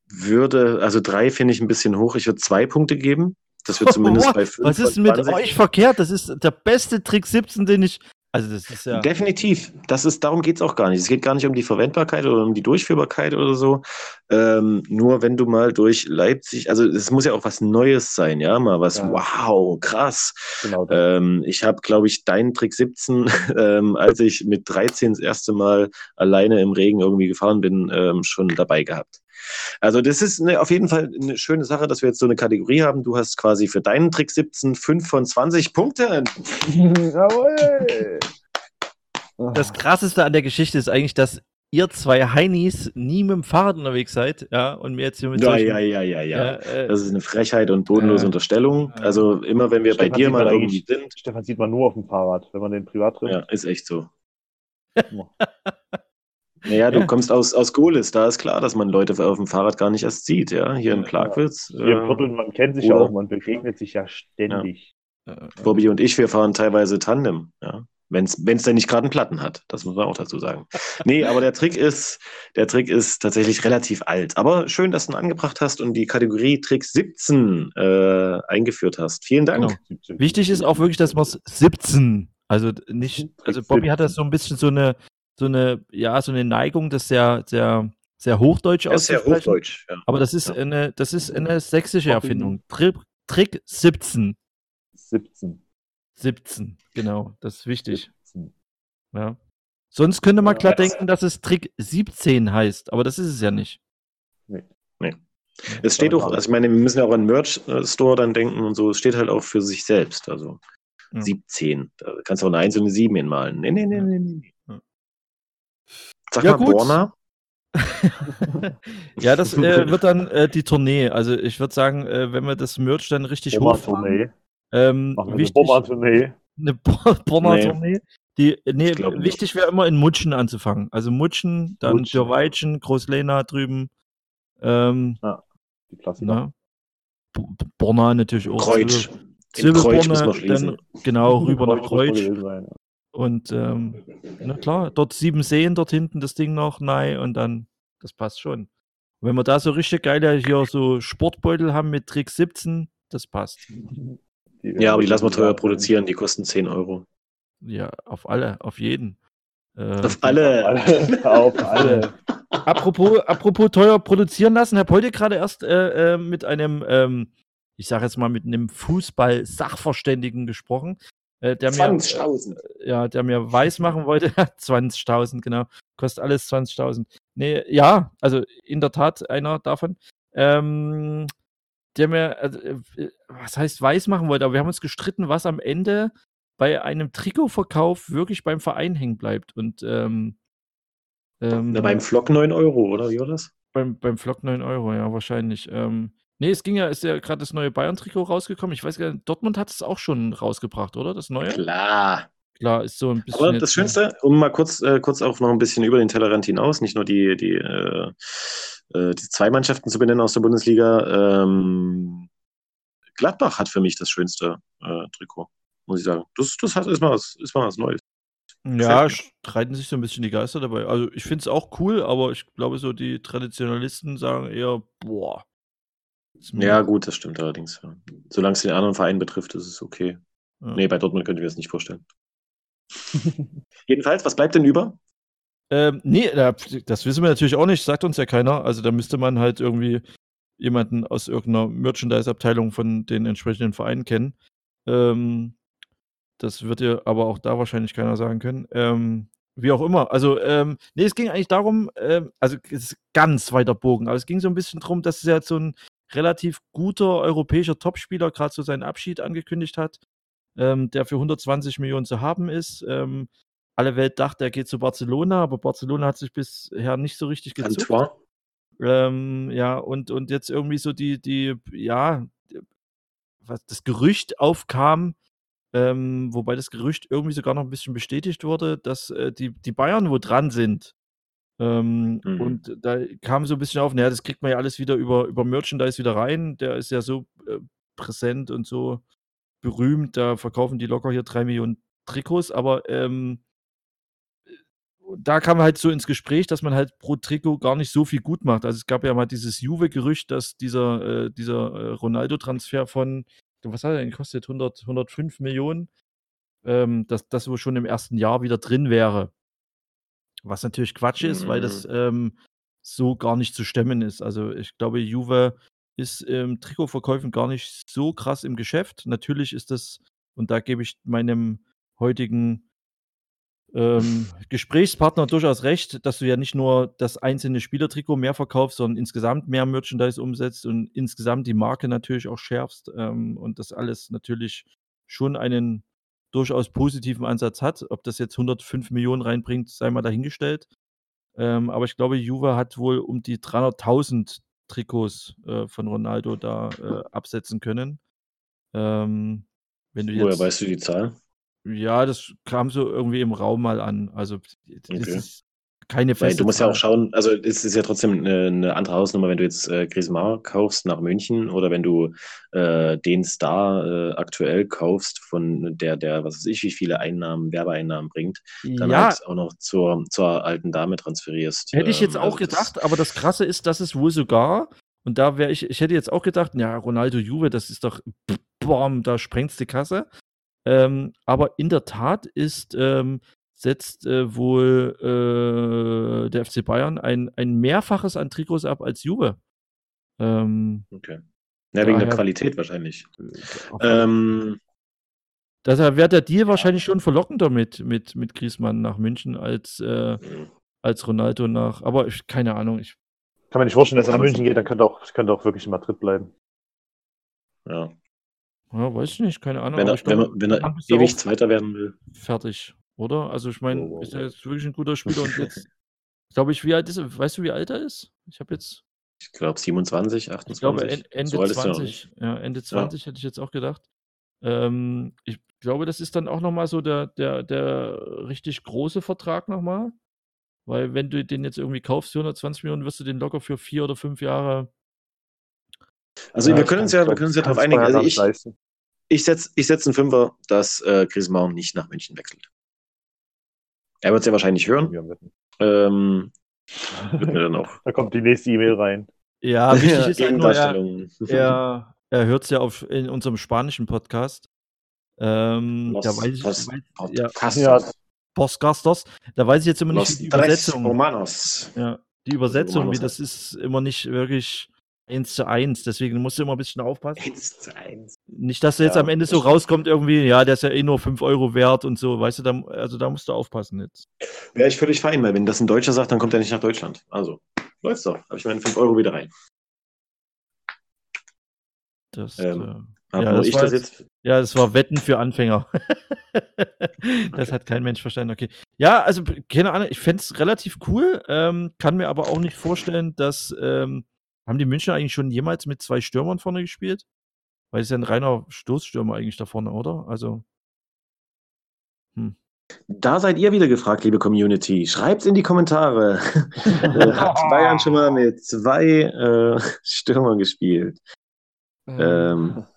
würde, also drei finde ich ein bisschen hoch, ich würde zwei Punkte geben. Das wird zumindest bei fünf. Was ist mit euch verkehrt? Das ist der beste Trick 17, den ich also das ist ja. Definitiv. Das ist, darum geht es auch gar nicht. Es geht gar nicht um die Verwendbarkeit oder um die Durchführbarkeit oder so. Ähm, nur wenn du mal durch Leipzig, also es muss ja auch was Neues sein, ja, mal was, ja. wow, krass. Genau ähm, ich habe, glaube ich, deinen Trick 17, ähm, als ich mit 13 das erste Mal alleine im Regen irgendwie gefahren bin, ähm, schon dabei gehabt. Also das ist eine, auf jeden Fall eine schöne Sache, dass wir jetzt so eine Kategorie haben. Du hast quasi für deinen Trick 17 5 von 20 Punkten. Jawohl! Das krasseste an der Geschichte ist eigentlich, dass ihr zwei Heinis nie mit dem Fahrrad unterwegs seid, ja, und mir jetzt hier mit Ja, ja, ja, ja, ja. Äh, das ist eine Frechheit und bodenlose äh, Unterstellung. Also immer, wenn wir Stefan bei dir mal irgendwie sind. Stefan sieht man nur auf dem Fahrrad, wenn man den privat trifft. Ja, ist echt so. Naja, du ja. kommst aus, aus Gohlis, da ist klar, dass man Leute auf dem Fahrrad gar nicht erst sieht, ja. Hier in Plagwitz. Hier im äh, Viertel, man kennt sich ja auch, man begegnet sich ja ständig. Ja. Bobby und ich, wir fahren teilweise Tandem, ja. Wenn es denn nicht gerade einen Platten hat, das muss man auch dazu sagen. Nee, aber der Trick ist, der Trick ist tatsächlich relativ alt. Aber schön, dass du ihn angebracht hast und die Kategorie Trick 17 äh, eingeführt hast. Vielen Dank. Genau. Wichtig ist auch wirklich, dass man es 17, also nicht, also Bobby hat das so ein bisschen so eine so eine, ja, so eine Neigung, das sehr, sehr, sehr hochdeutsch auszusprechen. Sehr hochdeutsch, ja. Aber das ist ja. eine, das ist eine sächsische Erfindung. Trick, Trick 17. 17. 17, genau. Das ist wichtig. 17. Ja. Sonst könnte man klar denken, dass es Trick 17 heißt, aber das ist es ja nicht. Nee. Nee. Es steht auch, also ich meine, wir müssen ja auch an Merch-Store dann denken und so, es steht halt auch für sich selbst. Also ja. 17. Da kannst du auch eine 1 und eine 7 hinmalen. Nee, nee, nee, nee, nee. Sag ja, mal gut. Borna. ja, das äh, wird dann äh, die Tournee. Also ich würde sagen, äh, wenn wir das Merch dann richtig hochfahren. Ähm, Machen wichtig, eine Borna-Tournee. Eine Borna-Tournee. Die, nee, wichtig wäre immer in Mutschen anzufangen. Also Mutschen, dann Dürweitschen, Großlena drüben. Ähm, ja, die Klassiker. Borna natürlich auch. Kreuz. Silberborna, dann genau rüber nach Kreuz. Und ähm, na klar, dort sieben Seen, dort hinten das Ding noch, nein, und dann, das passt schon. Und wenn wir da so richtig geile hier so Sportbeutel haben mit Trick 17, das passt. Ja, aber die lassen wir teuer produzieren, die kosten 10 Euro. Ja, auf alle, auf jeden. Äh, auf alle. auf alle. apropos, apropos teuer produzieren lassen, habe heute gerade erst äh, äh, mit einem, ähm, ich sage jetzt mal, mit einem Fußball-Sachverständigen gesprochen. Äh, der 20.000. Mir, äh, ja, der mir weiß machen wollte. 20.000, genau. Kostet alles 20.000. Nee, ja, also in der Tat einer davon. Ähm, der mir, also, äh, was heißt weiß machen wollte, aber wir haben uns gestritten, was am Ende bei einem Trikotverkauf wirklich beim Verein hängen bleibt. Und ähm, ähm, Na, beim Flock 9 Euro, oder wie war das? Beim, beim Flock 9 Euro, ja, wahrscheinlich. Ähm, nee, es ging ja, ist ja gerade das neue Bayern-Trikot rausgekommen. Ich weiß gar nicht, Dortmund hat es auch schon rausgebracht, oder? Das neue? Klar. Klar, ist so ein bisschen. Aber das Schönste, um mal kurz, äh, kurz auch noch ein bisschen über den Tellerrand hinaus, nicht nur die, die, äh, äh, die zwei Mannschaften zu benennen aus der Bundesliga. Ähm, Gladbach hat für mich das schönste äh, Trikot muss ich sagen. Das, das hat, ist, mal was, ist mal was Neues. Ja, streiten sich so ein bisschen die Geister dabei. Also ich finde es auch cool, aber ich glaube, so die Traditionalisten sagen eher, boah. Ja, gut, das stimmt allerdings. Ja. Solange es den anderen Verein betrifft, ist es okay. Ja. Nee, bei Dortmund könnte ich mir das nicht vorstellen. Jedenfalls, was bleibt denn über? Ähm, nee, das wissen wir natürlich auch nicht, sagt uns ja keiner. Also da müsste man halt irgendwie jemanden aus irgendeiner Merchandise-Abteilung von den entsprechenden Vereinen kennen. Ähm, das wird dir aber auch da wahrscheinlich keiner sagen können. Ähm, wie auch immer. Also, ähm, nee, es ging eigentlich darum, ähm, also es ist ganz weiter Bogen, aber es ging so ein bisschen darum, dass es ja so ein relativ guter europäischer Topspieler gerade so seinen Abschied angekündigt hat, ähm, der für 120 Millionen zu haben ist. Ähm, alle Welt dachte, er geht zu Barcelona, aber Barcelona hat sich bisher nicht so richtig gezuckt. Ähm, ja, und, und jetzt irgendwie so die, die, ja, was das Gerücht aufkam, ähm, wobei das Gerücht irgendwie sogar noch ein bisschen bestätigt wurde, dass äh, die, die Bayern wo dran sind. Ähm, mhm. Und da kam so ein bisschen auf, naja, das kriegt man ja alles wieder über, über Merchandise wieder rein. Der ist ja so äh, präsent und so berühmt. Da verkaufen die locker hier drei Millionen Trikots, aber ähm, da kam halt so ins Gespräch, dass man halt pro Trikot gar nicht so viel gut macht. Also es gab ja mal dieses Juve-Gerücht, dass dieser, äh, dieser äh, Ronaldo-Transfer von was hat er denn gekostet? 100, 105 Millionen, ähm, dass das wohl schon im ersten Jahr wieder drin wäre. Was natürlich Quatsch ist, mhm. weil das mhm. ähm, so gar nicht zu stemmen ist. Also ich glaube, Juve ist im Trikotverkäufen gar nicht so krass im Geschäft. Natürlich ist das, und da gebe ich meinem heutigen ähm, Gesprächspartner durchaus recht, dass du ja nicht nur das einzelne Spielertrikot mehr verkaufst, sondern insgesamt mehr Merchandise umsetzt und insgesamt die Marke natürlich auch schärfst ähm, und das alles natürlich schon einen durchaus positiven Ansatz hat. Ob das jetzt 105 Millionen reinbringt, sei mal dahingestellt. Ähm, aber ich glaube, Juve hat wohl um die 300.000 Trikots äh, von Ronaldo da äh, absetzen können. Ähm, wenn du jetzt, Woher weißt du die Zahl? Ja, das kam so irgendwie im Raum mal an. Also, das okay. ist keine feste Weil du musst Zahl. ja auch schauen, also es ist ja trotzdem eine, eine andere Hausnummer, wenn du jetzt äh, Griezmann kaufst nach München oder wenn du äh, den Star äh, aktuell kaufst, von der, der, was weiß ich, wie viele Einnahmen, Werbeeinnahmen bringt, dann ja. halt auch noch zur, zur alten Dame transferierst. Hätte ich jetzt ähm, auch also gedacht, aber das Krasse ist, dass es wohl sogar, und da wäre ich, ich hätte jetzt auch gedacht, ja, Ronaldo Juve, das ist doch, boom, da sprengt's die Kasse. Ähm, aber in der Tat ist, ähm, setzt äh, wohl äh, der FC Bayern ein, ein Mehrfaches an Trikots ab als Juve. Ähm, okay. Ja, wegen der Qualität wahrscheinlich. Äh, ähm, Daher wäre der Deal wahrscheinlich schon verlockender mit, mit, mit Griezmann nach München als, äh, mhm. als Ronaldo nach. Aber ich, keine Ahnung. Ich kann mir nicht vorstellen, dass er nach München geht, dann könnte auch, könnte auch wirklich in Madrid bleiben. Ja. Ja, weiß ich nicht, keine Ahnung. Wenn er, wenn er, wenn er ewig Zweiter werden will. Fertig, oder? Also ich meine, oh, ist er jetzt wirklich ein guter Spieler und jetzt, glaube ich, wie alt ist er? Weißt du, wie alt er ist? Ich habe jetzt. Ich glaube 27, 28. Ich glaube Ende so 20. Ja, Ende 20 ja. hätte ich jetzt auch gedacht. Ähm, ich glaube, das ist dann auch nochmal so der, der, der richtig große Vertrag nochmal. Weil wenn du den jetzt irgendwie kaufst, 420 Millionen, wirst du den locker für vier oder fünf Jahre also ja, wir können uns ja, wir können uns ja darauf einigen. Also ich, ich setze ich setz einen Fünfer, dass äh, Griezmann nicht nach München wechselt. Er wird es ja wahrscheinlich hören. Ähm, wird mir dann auch. Da kommt die nächste E-Mail rein. Ja, wichtig ist halt nur, er, er, er hört es ja auf, in unserem spanischen Podcast. Ähm, Los, da weiß ich, weiß, ja, ja, Postcasters. Da weiß ich jetzt immer nicht, wie die Übersetzung. Romanos. Ja, die Übersetzung, wie das ist immer nicht wirklich eins zu eins. Deswegen musst du immer ein bisschen aufpassen. Eins zu eins. Nicht, dass du jetzt ja, am Ende so rauskommt, irgendwie, ja, der ist ja eh nur 5 Euro wert und so, weißt du, da, also da musst du aufpassen jetzt. Wäre ich völlig fein, weil wenn das ein Deutscher sagt, dann kommt er nicht nach Deutschland. Also, läuft's doch. Habe ich meine 5 Euro wieder rein. Das, ähm, äh, ja, das ich das jetzt? Ja, das war Wetten für Anfänger. das okay. hat kein Mensch verstanden. Okay. Ja, also keine Ahnung, ich fände es relativ cool, ähm, kann mir aber auch nicht vorstellen, dass ähm, haben die Münchner eigentlich schon jemals mit zwei Stürmern vorne gespielt? Weil es ist ja ein reiner Stoßstürmer eigentlich da vorne, oder? Also. Hm. Da seid ihr wieder gefragt, liebe Community. Schreibt's in die Kommentare. Äh, hat Bayern schon mal mit zwei äh, Stürmern gespielt? Ähm. ähm.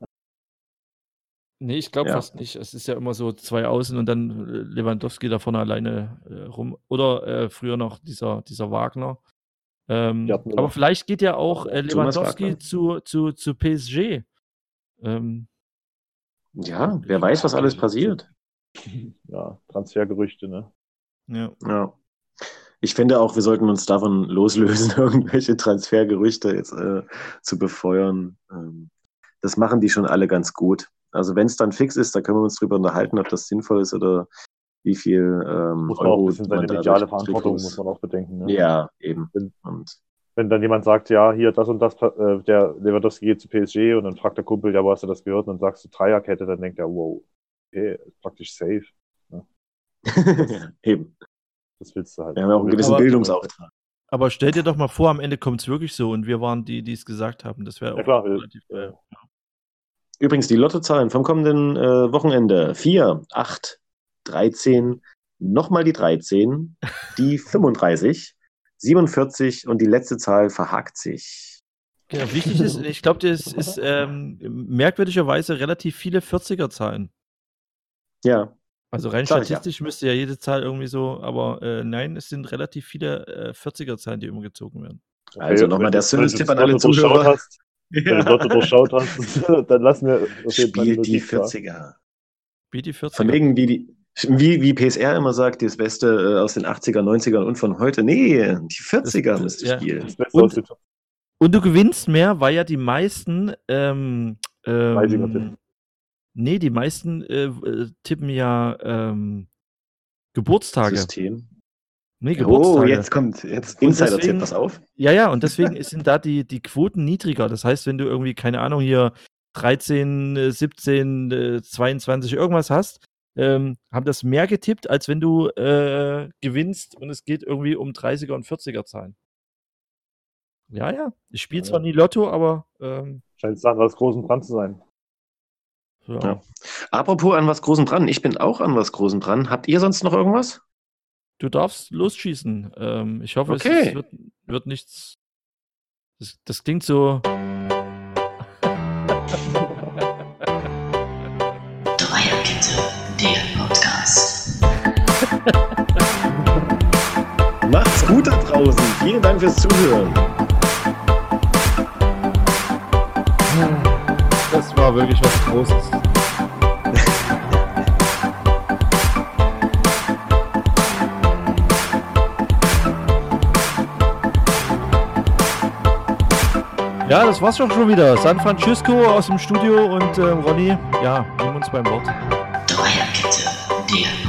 Nee, ich glaube ja. fast nicht. Es ist ja immer so zwei Außen und dann äh, Lewandowski da vorne alleine äh, rum. Oder äh, früher noch dieser, dieser Wagner. Ähm, aber vielleicht geht ja auch äh, Lewandowski zu, zu, zu PSG. Ähm, ja, wer weiß, was alles passiert. Ja, Transfergerüchte, ne? Ja. ja. Ich finde auch, wir sollten uns davon loslösen, irgendwelche Transfergerüchte jetzt äh, zu befeuern. Ähm, das machen die schon alle ganz gut. Also wenn es dann fix ist, da können wir uns drüber unterhalten, ob das sinnvoll ist oder wie viel ähm, muss man Euro auch ein bisschen seine mediale Verantwortung muss man auch bedenken. Ne? Ja, eben. Wenn, und wenn dann jemand sagt, ja, hier das und das, äh, der Lewandowski geht zu PSG und dann fragt der Kumpel, ja, wo hast du das gehört? Und dann sagst du Dreierkette, dann denkt er, wow, okay, ist praktisch safe. Ne? eben. Das willst du halt. Wir haben auch einen gewissen aber, Bildungsauftrag. Aber stell dir doch mal vor, am Ende kommt es wirklich so und wir waren die, die es gesagt haben. Das wäre ja, auch klar, relativ äh, Übrigens, die Lottozahlen vom kommenden äh, Wochenende: 4, 8, 13, nochmal die 13, die 35, 47 und die letzte Zahl verhakt sich. Genau, wichtig ist, ich glaube, das ist ähm, merkwürdigerweise relativ viele 40er-Zahlen. Ja. Also rein Klar, statistisch ja. müsste ja jede Zahl irgendwie so, aber äh, nein, es sind relativ viele äh, 40er-Zahlen, die immer gezogen werden. Also nochmal der Service-Tipp an alle Zuschauer. Hast, wenn du Lotto durchschaut hast, dann lassen wir auf jeden Fall die 40er. Spielt die 40er. Von wegen, wie, die, wie, wie PSR immer sagt, das Beste äh, aus den 80er, 90ern und von heute. Nee, die 40er das, müsste ja. spielen. Und, und, du gewinnst mehr, weil ja die meisten ähm, ähm, Nee, die meisten äh, äh, tippen ja ähm, Geburtstage. System. Nee, Geburtstage. Oh, jetzt kommt, jetzt Insider-Tipp, pass auf. Ja, ja, und deswegen sind da die, die Quoten niedriger. Das heißt, wenn du irgendwie, keine Ahnung, hier 13, 17, 22 irgendwas hast, ähm, haben das mehr getippt, als wenn du äh, gewinnst und es geht irgendwie um 30er und 40er Zahlen. Ja, ja. Ich spiele zwar nie Lotto, aber. Ähm, Scheint es an was Großen dran zu sein. Ja. ja. Apropos an was Großen dran, ich bin auch an was Großen dran. Habt ihr sonst noch irgendwas? Du darfst losschießen. Ähm, ich hoffe, okay. es, es wird, wird, nichts. Das, das klingt so. gut da draußen. Vielen Dank fürs Zuhören. Das war wirklich was Großes. Ja, das war's schon wieder. San Francisco aus dem Studio und äh, Ronny, ja, nehmen uns beim Wort. Dreierkette, der.